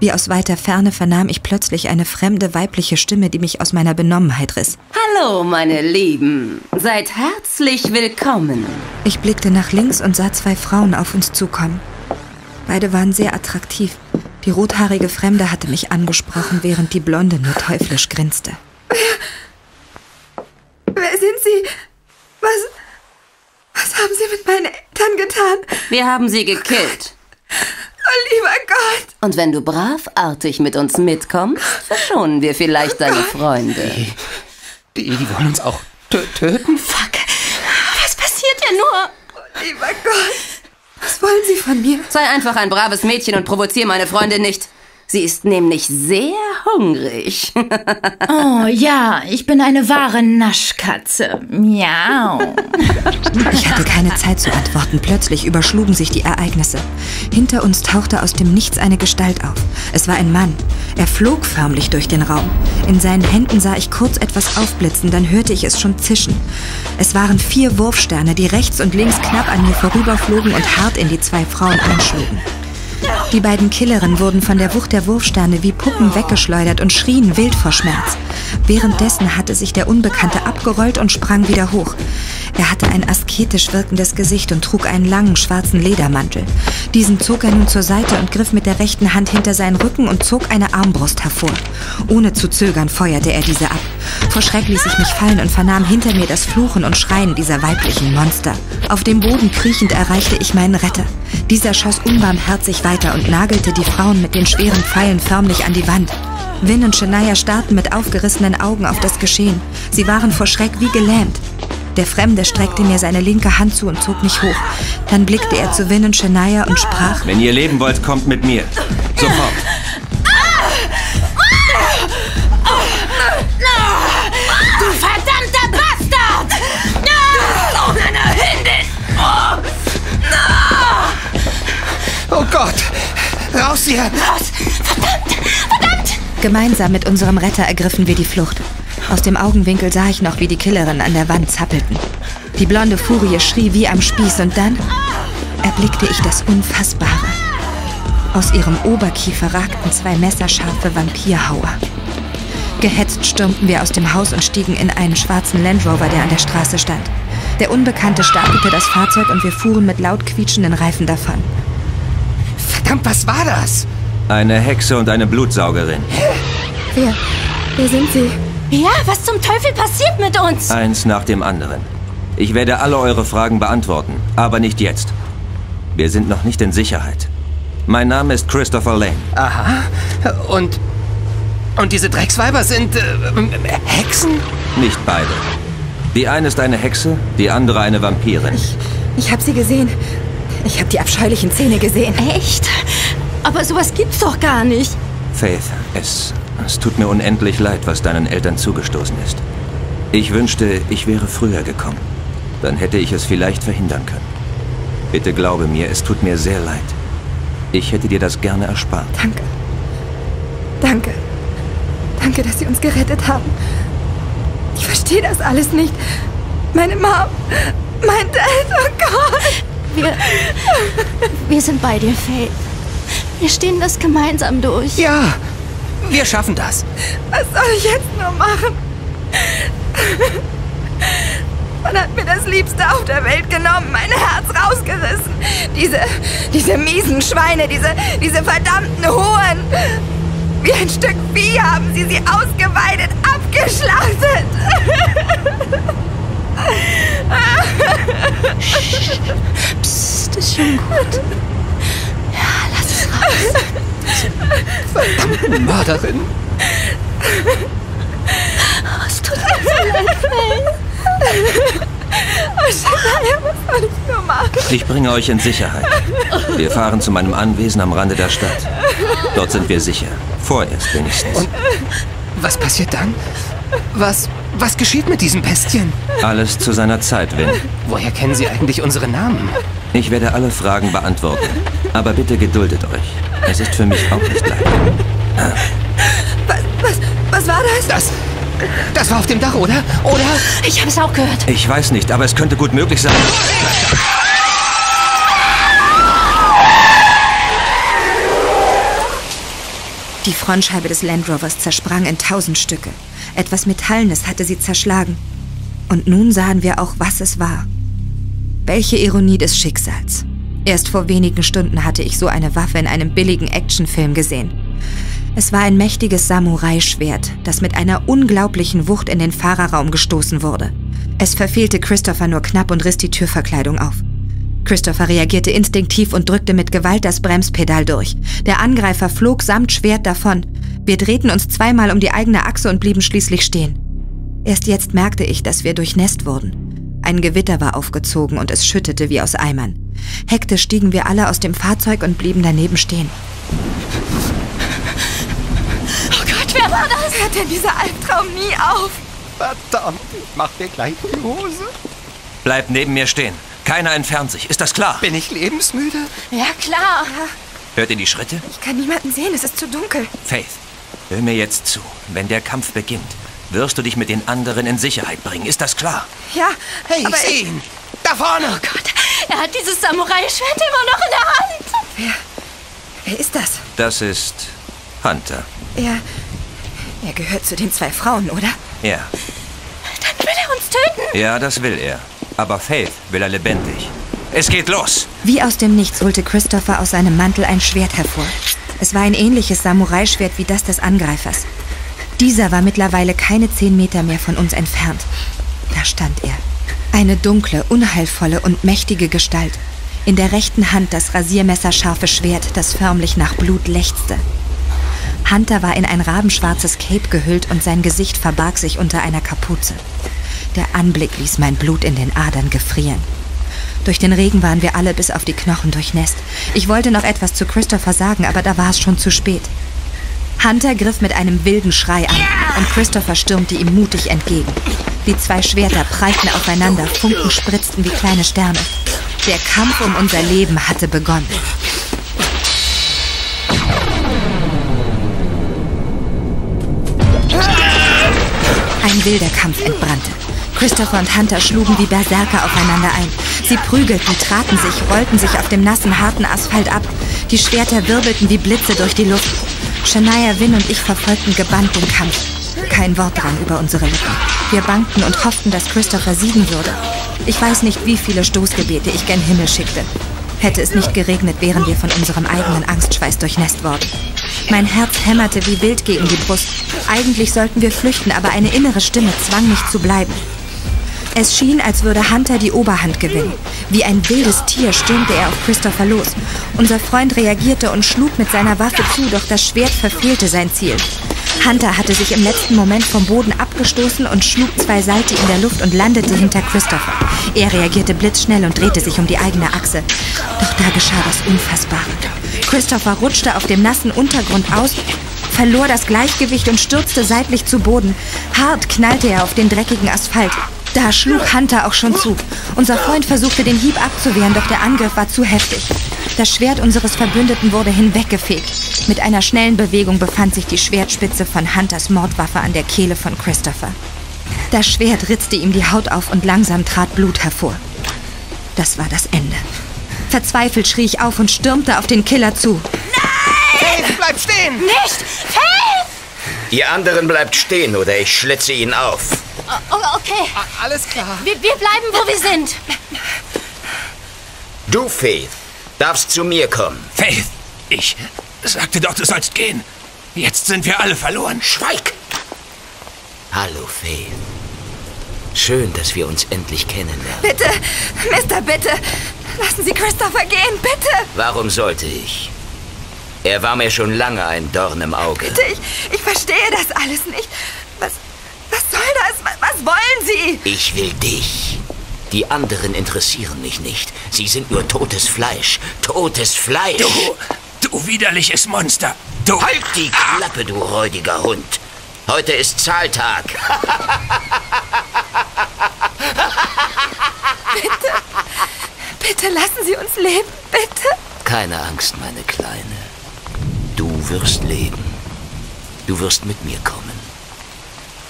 Wie aus weiter Ferne vernahm ich plötzlich eine fremde weibliche Stimme, die mich aus meiner Benommenheit riss. Hallo, meine Lieben. Seid herzlich willkommen. Ich blickte nach links und sah zwei Frauen auf uns zukommen. Beide waren sehr attraktiv. Die rothaarige Fremde hatte mich angesprochen, während die Blonde nur teuflisch grinste. Wer sind Sie? Was. Was haben Sie mit meinen Eltern getan? Wir haben sie gekillt. Oh, lieber Gott. Und wenn du brav artig mit uns mitkommst, verschonen wir vielleicht deine Freunde. Die, die wollen uns auch tö töten? Fuck. Was passiert denn nur? Oh, lieber Gott. Was wollen Sie von mir? Sei einfach ein braves Mädchen und provoziere meine Freundin nicht. Sie ist nämlich sehr hungrig. Oh ja, ich bin eine wahre Naschkatze. Miau. Ich hatte keine Zeit zu antworten. Plötzlich überschlugen sich die Ereignisse. Hinter uns tauchte aus dem Nichts eine Gestalt auf. Es war ein Mann. Er flog förmlich durch den Raum. In seinen Händen sah ich kurz etwas aufblitzen, dann hörte ich es schon zischen. Es waren vier Wurfsterne, die rechts und links knapp an mir vorüberflogen und hart in die zwei Frauen einschlugen. Die beiden Killerinnen wurden von der Wucht der Wurfsterne wie Puppen weggeschleudert und schrien wild vor Schmerz. Währenddessen hatte sich der Unbekannte abgerollt und sprang wieder hoch. Er hatte ein asketisch wirkendes Gesicht und trug einen langen schwarzen Ledermantel. Diesen zog er nun zur Seite und griff mit der rechten Hand hinter seinen Rücken und zog eine Armbrust hervor. Ohne zu zögern feuerte er diese ab. Vor Schreck ließ ich mich fallen und vernahm hinter mir das Fluchen und Schreien dieser weiblichen Monster. Auf dem Boden kriechend erreichte ich meinen Retter. Dieser schoss unbarmherzig weiter und nagelte die Frauen mit den schweren Pfeilen förmlich an die Wand. Win und Shania starrten mit aufgerissenen Augen auf das Geschehen. Sie waren vor Schreck wie gelähmt. Der Fremde streckte mir seine linke Hand zu und zog mich hoch. Dann blickte er zu Win und Shania und sprach: Wenn ihr leben wollt, kommt mit mir. Sofort. Oh Gott! Raus hier! Raus! Verdammt! Verdammt! Gemeinsam mit unserem Retter ergriffen wir die Flucht. Aus dem Augenwinkel sah ich noch, wie die Killerinnen an der Wand zappelten. Die blonde Furie schrie wie am Spieß und dann erblickte ich das Unfassbare. Aus ihrem Oberkiefer ragten zwei messerscharfe Vampirhauer. Gehetzt stürmten wir aus dem Haus und stiegen in einen schwarzen Land Rover, der an der Straße stand. Der Unbekannte startete das Fahrzeug und wir fuhren mit laut quietschenden Reifen davon. Verdammt, was war das? Eine Hexe und eine Blutsaugerin. Wer? Wer sind Sie? Ja, was zum Teufel passiert mit uns? Eins nach dem anderen. Ich werde alle eure Fragen beantworten, aber nicht jetzt. Wir sind noch nicht in Sicherheit. Mein Name ist Christopher Lane. Aha. Und. Und diese Drecksweiber sind. Äh, Hexen? Nicht beide. Die eine ist eine Hexe, die andere eine Vampirin. Ich hab Sie gesehen. Ich hab die abscheulichen Zähne gesehen. Echt? Aber sowas gibt's doch gar nicht. Faith, es Es tut mir unendlich leid, was deinen Eltern zugestoßen ist. Ich wünschte, ich wäre früher gekommen. Dann hätte ich es vielleicht verhindern können. Bitte glaube mir, es tut mir sehr leid. Ich hätte dir das gerne erspart. Danke. Danke. Danke, dass Sie uns gerettet haben. Ich verstehe das alles nicht. Meine Mom, mein Dad, oh Gott. Wir, wir sind bei dir, Faith. Wir stehen das gemeinsam durch. Ja, wir schaffen das. Was soll ich jetzt nur machen? Man hat mir das Liebste auf der Welt genommen, mein Herz rausgerissen. Diese, diese miesen Schweine, diese, diese verdammten Huren. Wie ein Stück Vieh haben sie sie ausgeweidet, abgeschlachtet. Psst, ist schon gut. Ja, lass es raus. Verdammte Mörderin. Oh, es tut mir so leid, Shania, was soll ich nur machen? Ich bringe euch in Sicherheit. Wir fahren zu meinem Anwesen am Rande der Stadt. Dort sind wir sicher. Vorerst wenigstens. Und was passiert dann? Was, was geschieht mit diesen Bestien? Alles zu seiner Zeit, Vin. Woher kennen Sie eigentlich unsere Namen? Ich werde alle Fragen beantworten. Aber bitte geduldet euch. Es ist für mich auch nicht leicht. Ah, Was, was, was war das? Das, das war auf dem Dach, oder? Oder? Ich habe es auch gehört. Ich weiß nicht, aber es könnte gut möglich sein. Die Frontscheibe des Land Rovers zersprang in tausend Stücke. Etwas Metallenes hatte sie zerschlagen. Und nun sahen wir auch, was es war. Welche Ironie des Schicksals. Erst vor wenigen Stunden hatte ich so eine Waffe in einem billigen Actionfilm gesehen. Es war ein mächtiges Samurai-Schwert, das mit einer unglaublichen Wucht in den Fahrerraum gestoßen wurde. Es verfehlte Christopher nur knapp und riss die Türverkleidung auf. Christopher reagierte instinktiv und drückte mit Gewalt das Bremspedal durch. Der Angreifer flog samt Schwert davon. Wir drehten uns zweimal um die eigene Achse und blieben schließlich stehen. Erst jetzt merkte ich, dass wir durchnässt wurden. Ein Gewitter war aufgezogen und es schüttete wie aus Eimern. Hektisch stiegen wir alle aus dem Fahrzeug und blieben daneben stehen. Oh Gott, wer war das? Hört denn dieser Albtraum nie auf? Verdammt, ich mach mir gleich die Hose. Bleibt neben mir stehen. Keiner entfernt sich. Ist das klar? Bin ich lebensmüde? Ja, klar. Hört ihr die Schritte? Ich kann niemanden sehen, es ist zu dunkel. Faith, hör mir jetzt zu. Wenn der Kampf beginnt, wirst du dich mit den anderen in Sicherheit bringen. Ist das klar? Ja, Hey, aber ich sehe ihn. Da vorne. Oh Gott, er hat dieses Samurai-Schwert immer noch in der Hand. Wer, wer ist das? Das ist Hunter. Er, er gehört zu den zwei Frauen, oder? Ja. Dann will er uns töten. Ja, das will er. Aber Faith will er lebendig. Es geht los. Wie aus dem Nichts holte Christopher aus seinem Mantel ein Schwert hervor. Es war ein ähnliches Samurai-Schwert wie das des Angreifers. Dieser war mittlerweile keine zehn Meter mehr von uns entfernt. Da stand er. Eine dunkle, unheilvolle und mächtige Gestalt. In der rechten Hand das rasiermesserscharfe Schwert, das förmlich nach Blut lechzte. Hunter war in ein rabenschwarzes Cape gehüllt und sein Gesicht verbarg sich unter einer Kapuze. Der Anblick ließ mein Blut in den Adern gefrieren. Durch den Regen waren wir alle bis auf die Knochen durchnässt. Ich wollte noch etwas zu Christopher sagen, aber da war es schon zu spät. Hunter griff mit einem wilden Schrei an und Christopher stürmte ihm mutig entgegen. Die zwei Schwerter prallten aufeinander, Funken spritzten wie kleine Sterne. Der Kampf um unser Leben hatte begonnen. Ein wilder Kampf entbrannte. Christopher und Hunter schlugen wie Berserker aufeinander ein. Sie prügelten, traten sich, rollten sich auf dem nassen, harten Asphalt ab. Die Schwerter wirbelten wie Blitze durch die Luft. Shania, Win und ich verfolgten gebannt den Kampf. Kein Wort drang über unsere Lippen. Wir bangten und hofften, dass Christopher siegen würde. Ich weiß nicht, wie viele Stoßgebete ich gen Himmel schickte. Hätte es nicht geregnet, wären wir von unserem eigenen Angstschweiß durchnässt worden. Mein Herz hämmerte wie wild gegen die Brust. Eigentlich sollten wir flüchten, aber eine innere Stimme zwang mich zu bleiben. Es schien, als würde Hunter die Oberhand gewinnen. Wie ein wildes Tier stürmte er auf Christopher los. Unser Freund reagierte und schlug mit seiner Waffe zu, doch das Schwert verfehlte sein Ziel. Hunter hatte sich im letzten Moment vom Boden abgestoßen und schlug zwei Salti in der Luft und landete hinter Christopher. Er reagierte blitzschnell und drehte sich um die eigene Achse. Doch da geschah das Unfassbare. Christopher rutschte auf dem nassen Untergrund aus, verlor das Gleichgewicht und stürzte seitlich zu Boden. Hart knallte er auf den dreckigen Asphalt. Da schlug Hunter auch schon zu. Unser Freund versuchte den Hieb abzuwehren, doch der Angriff war zu heftig. Das Schwert unseres Verbündeten wurde hinweggefegt. Mit einer schnellen Bewegung befand sich die Schwertspitze von Hunters Mordwaffe an der Kehle von Christopher. Das Schwert ritzte ihm die Haut auf und langsam trat Blut hervor. Das war das Ende. Verzweifelt schrie ich auf und stürmte auf den Killer zu. Faith, bleib stehen! Nicht! Faith! Ihr anderen bleibt stehen oder ich schlitze ihn auf. Oh, okay. Alles klar. Wir, wir bleiben, wo wir sind. Du, Faith, darfst zu mir kommen. Faith, ich sagte doch, du sollst gehen. Jetzt sind wir alle verloren. Schweig! Hallo, Faith. Schön, dass wir uns endlich kennenlernen. Bitte, Mister, bitte. Lassen Sie Christopher gehen, bitte. Warum sollte ich? Er war mir schon lange ein Dorn im Auge. Bitte, ich, ich verstehe das alles nicht. Was, was soll das? Was, was wollen Sie? Ich will dich. Die anderen interessieren mich nicht. Sie sind nur totes Fleisch. Totes Fleisch. Du, du widerliches Monster. Du. Halt die Klappe, du räudiger Hund. Heute ist Zahltag. Bitte, bitte lassen Sie uns leben, bitte. Keine Angst, meine Kleine. Du wirst leben. Du wirst mit mir kommen.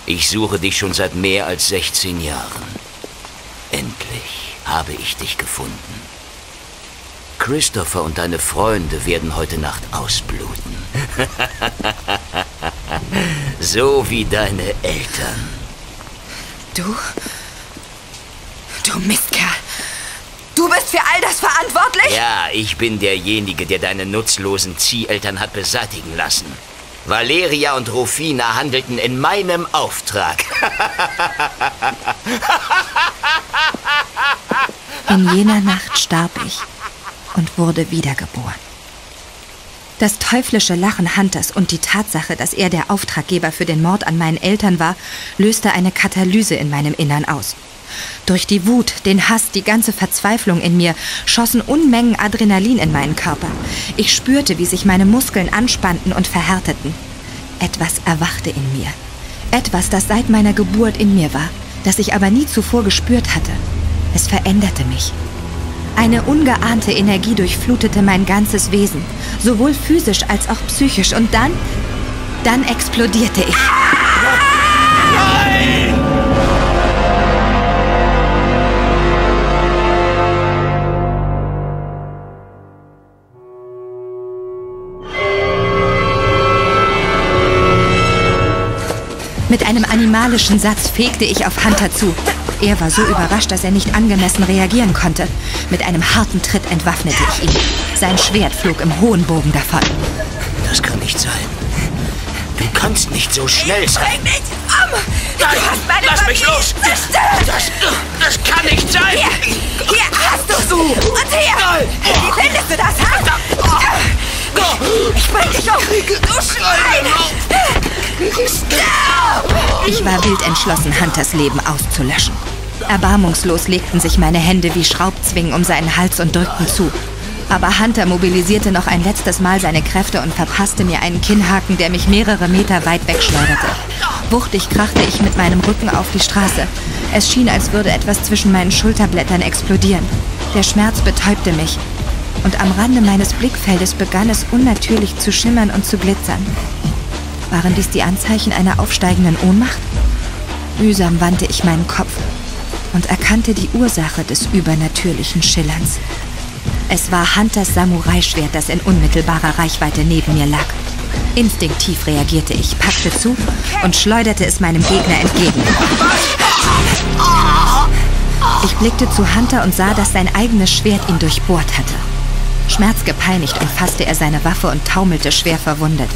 Ich suche dich schon seit mehr als 16 Jahren. Endlich habe ich dich gefunden. Christopher und deine Freunde werden heute Nacht ausbluten. so wie deine Eltern. Du? Du Mistkerl. Du bist für all das verantwortlich? Ja, ich bin derjenige, der deine nutzlosen Zieheltern hat beseitigen lassen. Valeria und Rufina handelten in meinem Auftrag. In jener Nacht starb ich und wurde wiedergeboren. Das teuflische Lachen Hunters und die Tatsache, dass er der Auftraggeber für den Mord an meinen Eltern war, löste eine Katalyse in meinem Innern aus. Durch die Wut, den Hass, die ganze Verzweiflung in mir schossen Unmengen Adrenalin in meinen Körper. Ich spürte, wie sich meine Muskeln anspannten und verhärteten. Etwas erwachte in mir. Etwas, das seit meiner Geburt in mir war, das ich aber nie zuvor gespürt hatte. Es veränderte mich. Eine ungeahnte Energie durchflutete mein ganzes Wesen, sowohl physisch als auch psychisch. Und dann, dann explodierte ich. Mit einem animalischen Satz fegte ich auf Hunter zu. Er war so überrascht, dass er nicht angemessen reagieren konnte. Mit einem harten Tritt entwaffnete ich ihn. Sein Schwert flog im hohen Bogen davon. Das kann nicht sein. Du kannst nicht so schnell sein. Bring mich um! Du hast meine lass mich Familie los! zerstört! Das, das kann nicht sein! Hier, hier hast du's! Und hier! Wie findest du das, ha? Ich bring dich um! Du Schwein! Ich war wild entschlossen, Hunters Leben auszulöschen. Erbarmungslos legten sich meine Hände wie Schraubzwingen um seinen Hals und drückten zu. Aber Hunter mobilisierte noch ein letztes Mal seine Kräfte und verpasste mir einen Kinnhaken, der mich mehrere Meter weit wegschleuderte. Wuchtig krachte ich mit meinem Rücken auf die Straße. Es schien, als würde etwas zwischen meinen Schulterblättern explodieren. Der Schmerz betäubte mich. Und am Rande meines Blickfeldes begann es unnatürlich zu schimmern und zu glitzern. Waren dies die Anzeichen einer aufsteigenden Ohnmacht? Mühsam wandte ich meinen Kopf und erkannte die Ursache des übernatürlichen Schillerns. Es war Hunters Samurai-Schwert, das in unmittelbarer Reichweite neben mir lag. Instinktiv reagierte ich, packte zu und schleuderte es meinem Gegner entgegen. Ich blickte zu Hunter und sah, dass sein eigenes Schwert ihn durchbohrt hatte. Schmerzgepeinigt umfasste er seine Waffe und taumelte schwer verwundet.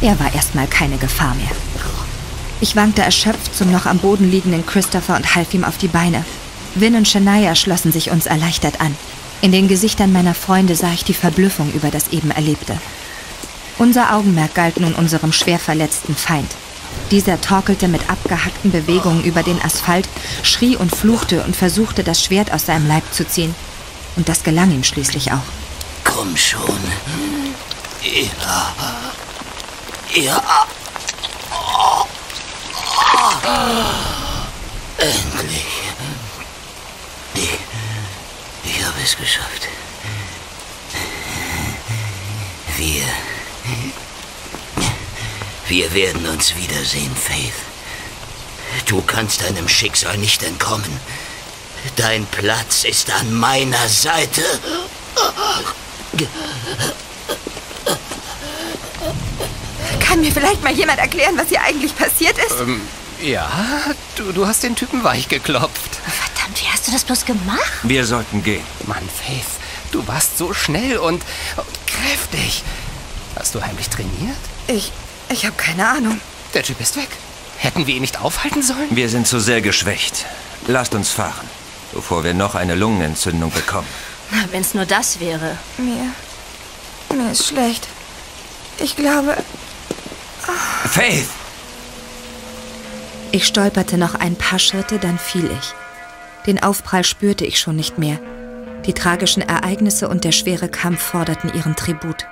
Er war erstmal keine Gefahr mehr. Ich wankte erschöpft zum noch am Boden liegenden Christopher und half ihm auf die Beine. Vin und Shania schlossen sich uns erleichtert an. In den Gesichtern meiner Freunde sah ich die Verblüffung über das eben Erlebte. Unser Augenmerk galt nun unserem schwer verletzten Feind. Dieser torkelte mit abgehackten Bewegungen über den Asphalt, schrie und fluchte und versuchte, das Schwert aus seinem Leib zu ziehen. Und das gelang ihm schließlich auch. Komm schon. Ja. Ja. Endlich. Ich, ich habe es geschafft. Wir. Wir werden uns wiedersehen, Faith. Du kannst deinem Schicksal nicht entkommen. Dein Platz ist an meiner Seite. Kann mir vielleicht mal jemand erklären, was hier eigentlich passiert ist? Ähm, ja, du, du hast den Typen weich geklopft. Verdammt, wie hast du das bloß gemacht? Wir sollten gehen. Mann, Faith, du warst so schnell und, und kräftig. Hast du heimlich trainiert? Ich. Ich habe keine Ahnung. Der Typ ist weg. Hätten wir ihn nicht aufhalten sollen? Wir sind zu sehr geschwächt. Lasst uns fahren, bevor wir noch eine Lungenentzündung bekommen. Na, wenn's nur das wäre. Mir. Mir ist schlecht. Ich glaube. Faith! Ich stolperte noch ein paar Schritte, dann fiel ich. Den Aufprall spürte ich schon nicht mehr. Die tragischen Ereignisse und der schwere Kampf forderten ihren Tribut.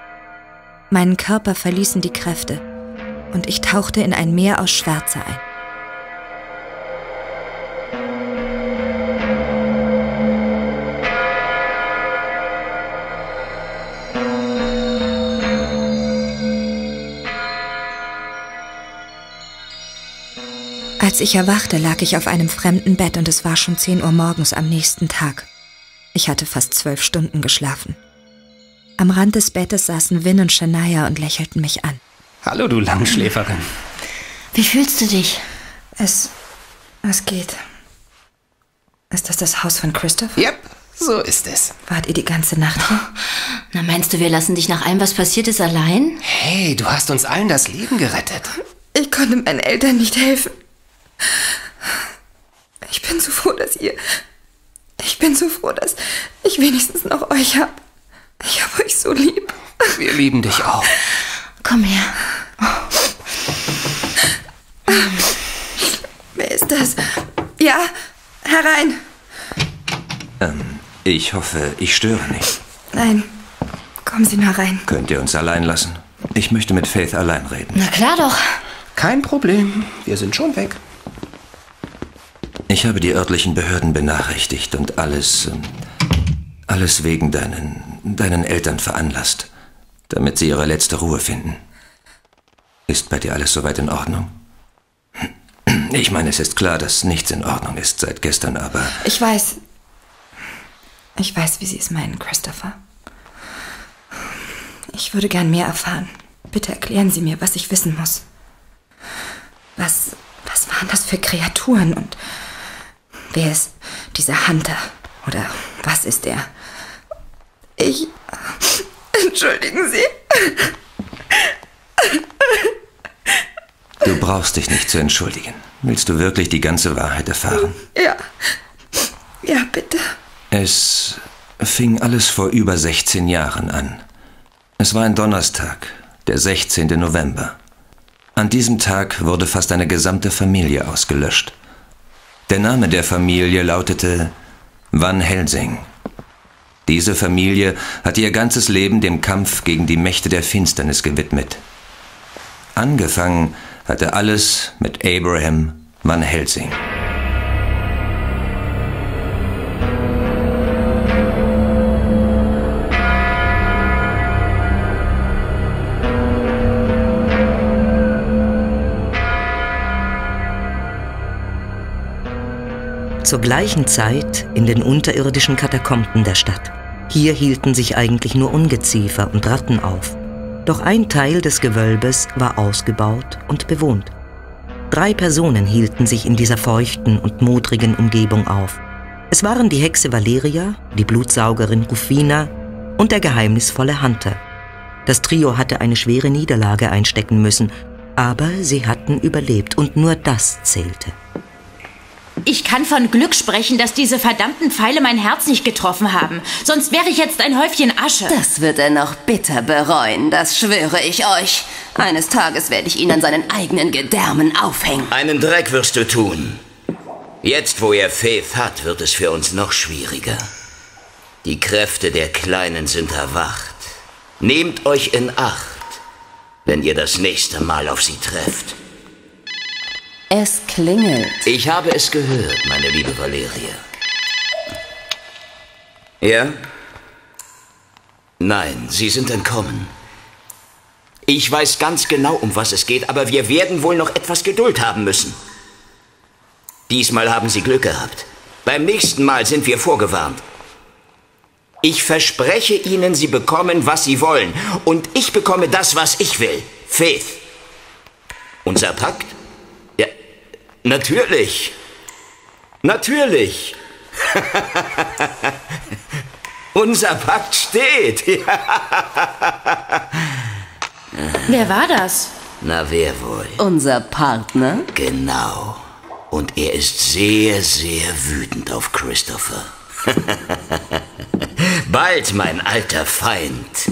Meinen Körper verließen die Kräfte und ich tauchte in ein Meer aus Schwärze ein. Als ich erwachte, lag ich auf einem fremden Bett und es war schon 10 Uhr morgens am nächsten Tag. Ich hatte fast zwölf Stunden geschlafen. Am Rand des Bettes saßen Win und Shania und lächelten mich an. Hallo, du Langschläferin. Wie fühlst du dich? Es. Es geht. Ist das das Haus von Christoph? Yep, so ist es. Wart ihr die ganze Nacht hier? Na, meinst du, wir lassen dich nach allem, was passiert ist, allein? Hey, du hast uns allen das Leben gerettet. Ich konnte meinen Eltern nicht helfen. Ich bin so froh, dass ihr. Ich bin so froh, dass ich wenigstens noch euch hab. Ich hab euch so lieb. Wir lieben dich auch. Komm her. Wer ist das? Ja, herein. Ähm, ich hoffe, ich störe nicht. Nein, kommen Sie nur rein. Könnt ihr uns allein lassen? Ich möchte mit Faith allein reden. Na klar doch. Kein Problem. Wir sind schon weg. Ich habe die örtlichen Behörden benachrichtigt und alles. ähm, Alles wegen deinen. deinen Eltern veranlasst. Damit sie ihre letzte Ruhe finden. Ist bei dir alles soweit in Ordnung? Ich meine, es ist klar, dass nichts in Ordnung ist seit gestern, aber. Ich weiß. Ich weiß, wie Sie es meinen, Christopher. Ich würde gern mehr erfahren. Bitte erklären Sie mir, was ich wissen muss. Was. Was waren das für Kreaturen und. Wer ist dieser Hunter? Oder was ist er? Ich. Entschuldigen Sie. Du brauchst dich nicht zu entschuldigen. Willst du wirklich die ganze Wahrheit erfahren? Ja. Ja, bitte. Es fing alles vor über 16 Jahren an. Es war ein Donnerstag, der 16. November. An diesem Tag wurde fast eine gesamte Familie ausgelöscht. Der Name der Familie lautete Van Helsing. Diese Familie hatte ihr ganzes Leben dem Kampf gegen die Mächte der Finsternis gewidmet. Angefangen hatte alles mit Abraham Van Helsing. Zur gleichen Zeit in den unterirdischen Katakomben der Stadt. Hier hielten sich eigentlich nur Ungeziefer und Ratten auf. Doch ein Teil des Gewölbes war ausgebaut und bewohnt. Drei Personen hielten sich in dieser feuchten und modrigen Umgebung auf. Es waren die Hexe Valeria, die Blutsaugerin Rufina und der geheimnisvolle Hunter. Das Trio hatte eine schwere Niederlage einstecken müssen, aber sie hatten überlebt und nur das zählte. Ich kann von Glück sprechen, dass diese verdammten Pfeile mein Herz nicht getroffen haben. Sonst wäre ich jetzt ein Häufchen Asche. Das wird er noch bitter bereuen, das schwöre ich euch. Eines Tages werde ich ihn an seinen eigenen Gedärmen aufhängen. Einen Dreck wirst du tun. Jetzt, wo er Faith hat, wird es für uns noch schwieriger. Die Kräfte der Kleinen sind erwacht. Nehmt euch in Acht. wenn ihr das nächste Mal auf sie trefft. Es klingelt. Ich habe es gehört, meine liebe Valeria. Ja? Nein, Sie sind entkommen. Ich weiß ganz genau, um was es geht, aber wir werden wohl noch etwas Geduld haben müssen. Diesmal haben Sie Glück gehabt. Beim nächsten Mal sind wir vorgewarnt. Ich verspreche Ihnen, Sie bekommen, was Sie wollen. Und ich bekomme das, was ich will. Faith. Unser Pakt? Natürlich. Natürlich. Unser Pakt steht. Wer war das? Na, wer wohl? Unser Partner? Genau. Und er ist sehr, sehr wütend auf Christopher. Bald, mein alter Feind,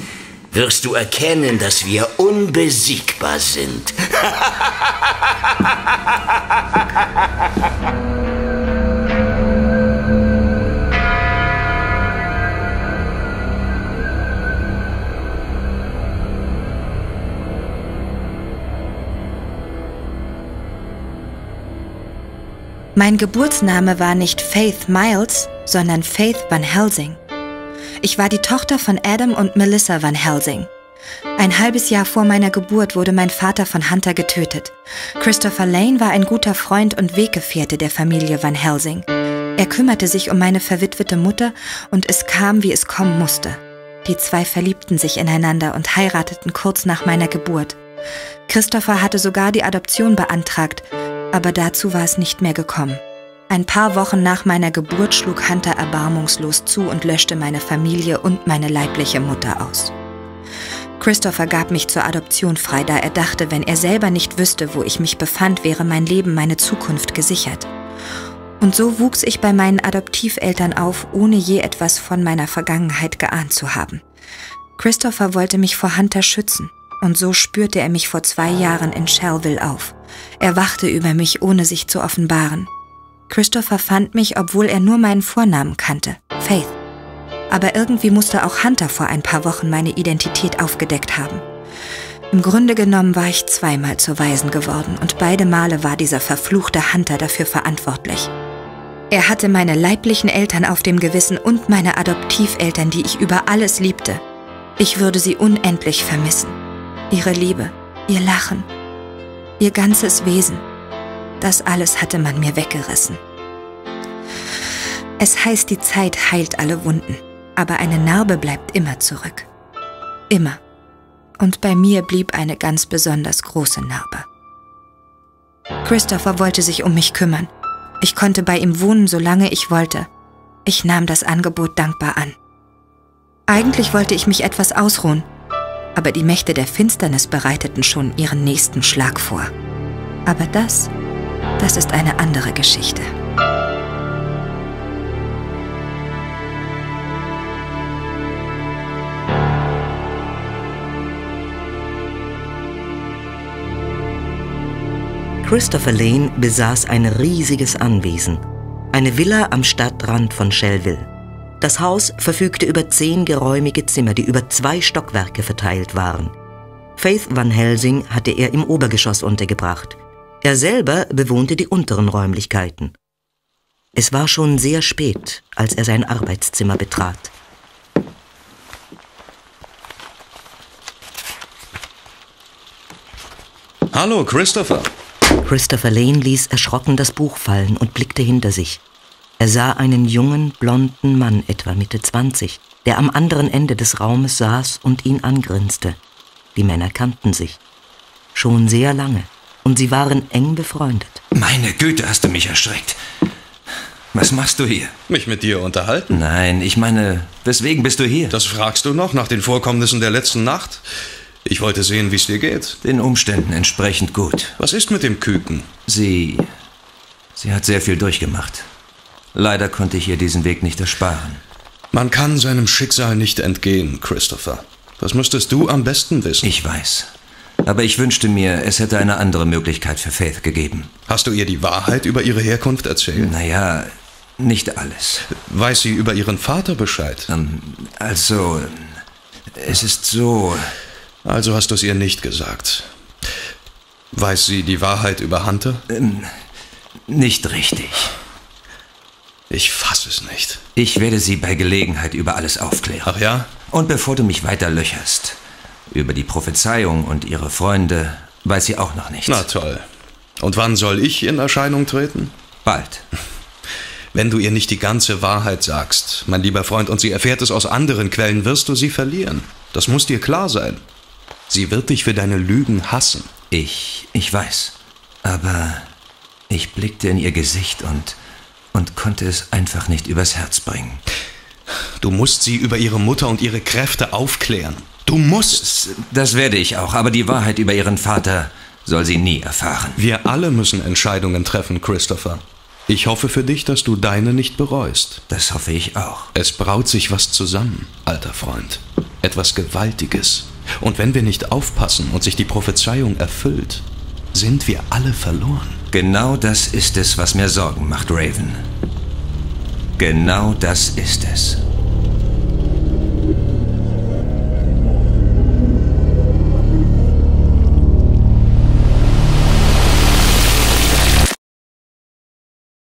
wirst du erkennen, dass wir unbesiegbar sind. Mein Geburtsname war nicht Faith Miles, sondern Faith Van Helsing. Ich war die Tochter von Adam und Melissa Van Helsing. Ein halbes Jahr vor meiner Geburt wurde mein Vater von Hunter getötet. Christopher Lane war ein guter Freund und Weggefährte der Familie Van Helsing. Er kümmerte sich um meine verwitwete Mutter und es kam, wie es kommen musste. Die zwei verliebten sich ineinander und heirateten kurz nach meiner Geburt. Christopher hatte sogar die Adoption beantragt, aber dazu war es nicht mehr gekommen. Ein paar Wochen nach meiner Geburt schlug Hunter erbarmungslos zu und löschte meine Familie und meine leibliche Mutter aus. Christopher gab mich zur Adoption frei, da er dachte, wenn er selber nicht wüsste, wo ich mich befand, wäre mein Leben, meine Zukunft gesichert. Und so wuchs ich bei meinen Adoptiveltern auf, ohne je etwas von meiner Vergangenheit geahnt zu haben. Christopher wollte mich vor Hunter schützen, und so spürte er mich vor zwei Jahren in Shellville auf. Er wachte über mich, ohne sich zu offenbaren. Christopher fand mich, obwohl er nur meinen Vornamen kannte, Faith. Aber irgendwie musste auch Hunter vor ein paar Wochen meine Identität aufgedeckt haben. Im Grunde genommen war ich zweimal zur Waisen geworden und beide Male war dieser verfluchte Hunter dafür verantwortlich. Er hatte meine leiblichen Eltern auf dem Gewissen und meine Adoptiveltern, die ich über alles liebte. Ich würde sie unendlich vermissen. Ihre Liebe, ihr Lachen, ihr ganzes Wesen. Das alles hatte man mir weggerissen. Es heißt, die Zeit heilt alle Wunden, aber eine Narbe bleibt immer zurück. Immer. Und bei mir blieb eine ganz besonders große Narbe. Christopher wollte sich um mich kümmern. Ich konnte bei ihm wohnen, solange ich wollte. Ich nahm das Angebot dankbar an. Eigentlich wollte ich mich etwas ausruhen, aber die Mächte der Finsternis bereiteten schon ihren nächsten Schlag vor. Aber das, das ist eine andere Geschichte. Christopher Lane besaß ein riesiges Anwesen, eine Villa am Stadtrand von Shellville. Das Haus verfügte über zehn geräumige Zimmer, die über zwei Stockwerke verteilt waren. Faith Van Helsing hatte er im Obergeschoss untergebracht. Er selber bewohnte die unteren Räumlichkeiten. Es war schon sehr spät, als er sein Arbeitszimmer betrat. Hallo, Christopher. Christopher Lane ließ erschrocken das Buch fallen und blickte hinter sich. Er sah einen jungen, blonden Mann, etwa Mitte 20, der am anderen Ende des Raumes saß und ihn angrinste. Die Männer kannten sich. Schon sehr lange. Und sie waren eng befreundet. Meine Güte, hast du mich erschreckt. Was machst du hier? Mich mit dir unterhalten? Nein, ich meine, weswegen bist du hier? Das fragst du noch nach den Vorkommnissen der letzten Nacht? Ich wollte sehen, wie es dir geht. Den Umständen entsprechend gut. Was ist mit dem Küken? Sie. Sie hat sehr viel durchgemacht. Leider konnte ich ihr diesen Weg nicht ersparen. Man kann seinem Schicksal nicht entgehen, Christopher. Das müsstest du am besten wissen. Ich weiß. Aber ich wünschte mir, es hätte eine andere Möglichkeit für Faith gegeben. Hast du ihr die Wahrheit über ihre Herkunft erzählt? Naja, nicht alles. Weiß sie über ihren Vater Bescheid? Ähm, also, es ist so. Also hast du es ihr nicht gesagt. Weiß sie die Wahrheit über Hunter? Ähm, nicht richtig. Ich fass es nicht. Ich werde sie bei Gelegenheit über alles aufklären. Ach ja? Und bevor du mich weiter löcherst, über die Prophezeiung und ihre Freunde weiß sie auch noch nichts. Na toll. Und wann soll ich in Erscheinung treten? Bald. Wenn du ihr nicht die ganze Wahrheit sagst, mein lieber Freund, und sie erfährt es aus anderen Quellen, wirst du sie verlieren. Das muss dir klar sein. Sie wird dich für deine Lügen hassen. Ich, ich weiß. Aber ich blickte in ihr Gesicht und, und konnte es einfach nicht übers Herz bringen. Du musst sie über ihre Mutter und ihre Kräfte aufklären. Du musst. Das, das werde ich auch, aber die Wahrheit über ihren Vater soll sie nie erfahren. Wir alle müssen Entscheidungen treffen, Christopher. Ich hoffe für dich, dass du deine nicht bereust. Das hoffe ich auch. Es braut sich was zusammen, alter Freund. Etwas Gewaltiges. Und wenn wir nicht aufpassen und sich die Prophezeiung erfüllt, sind wir alle verloren. Genau das ist es, was mir Sorgen macht, Raven. Genau das ist es.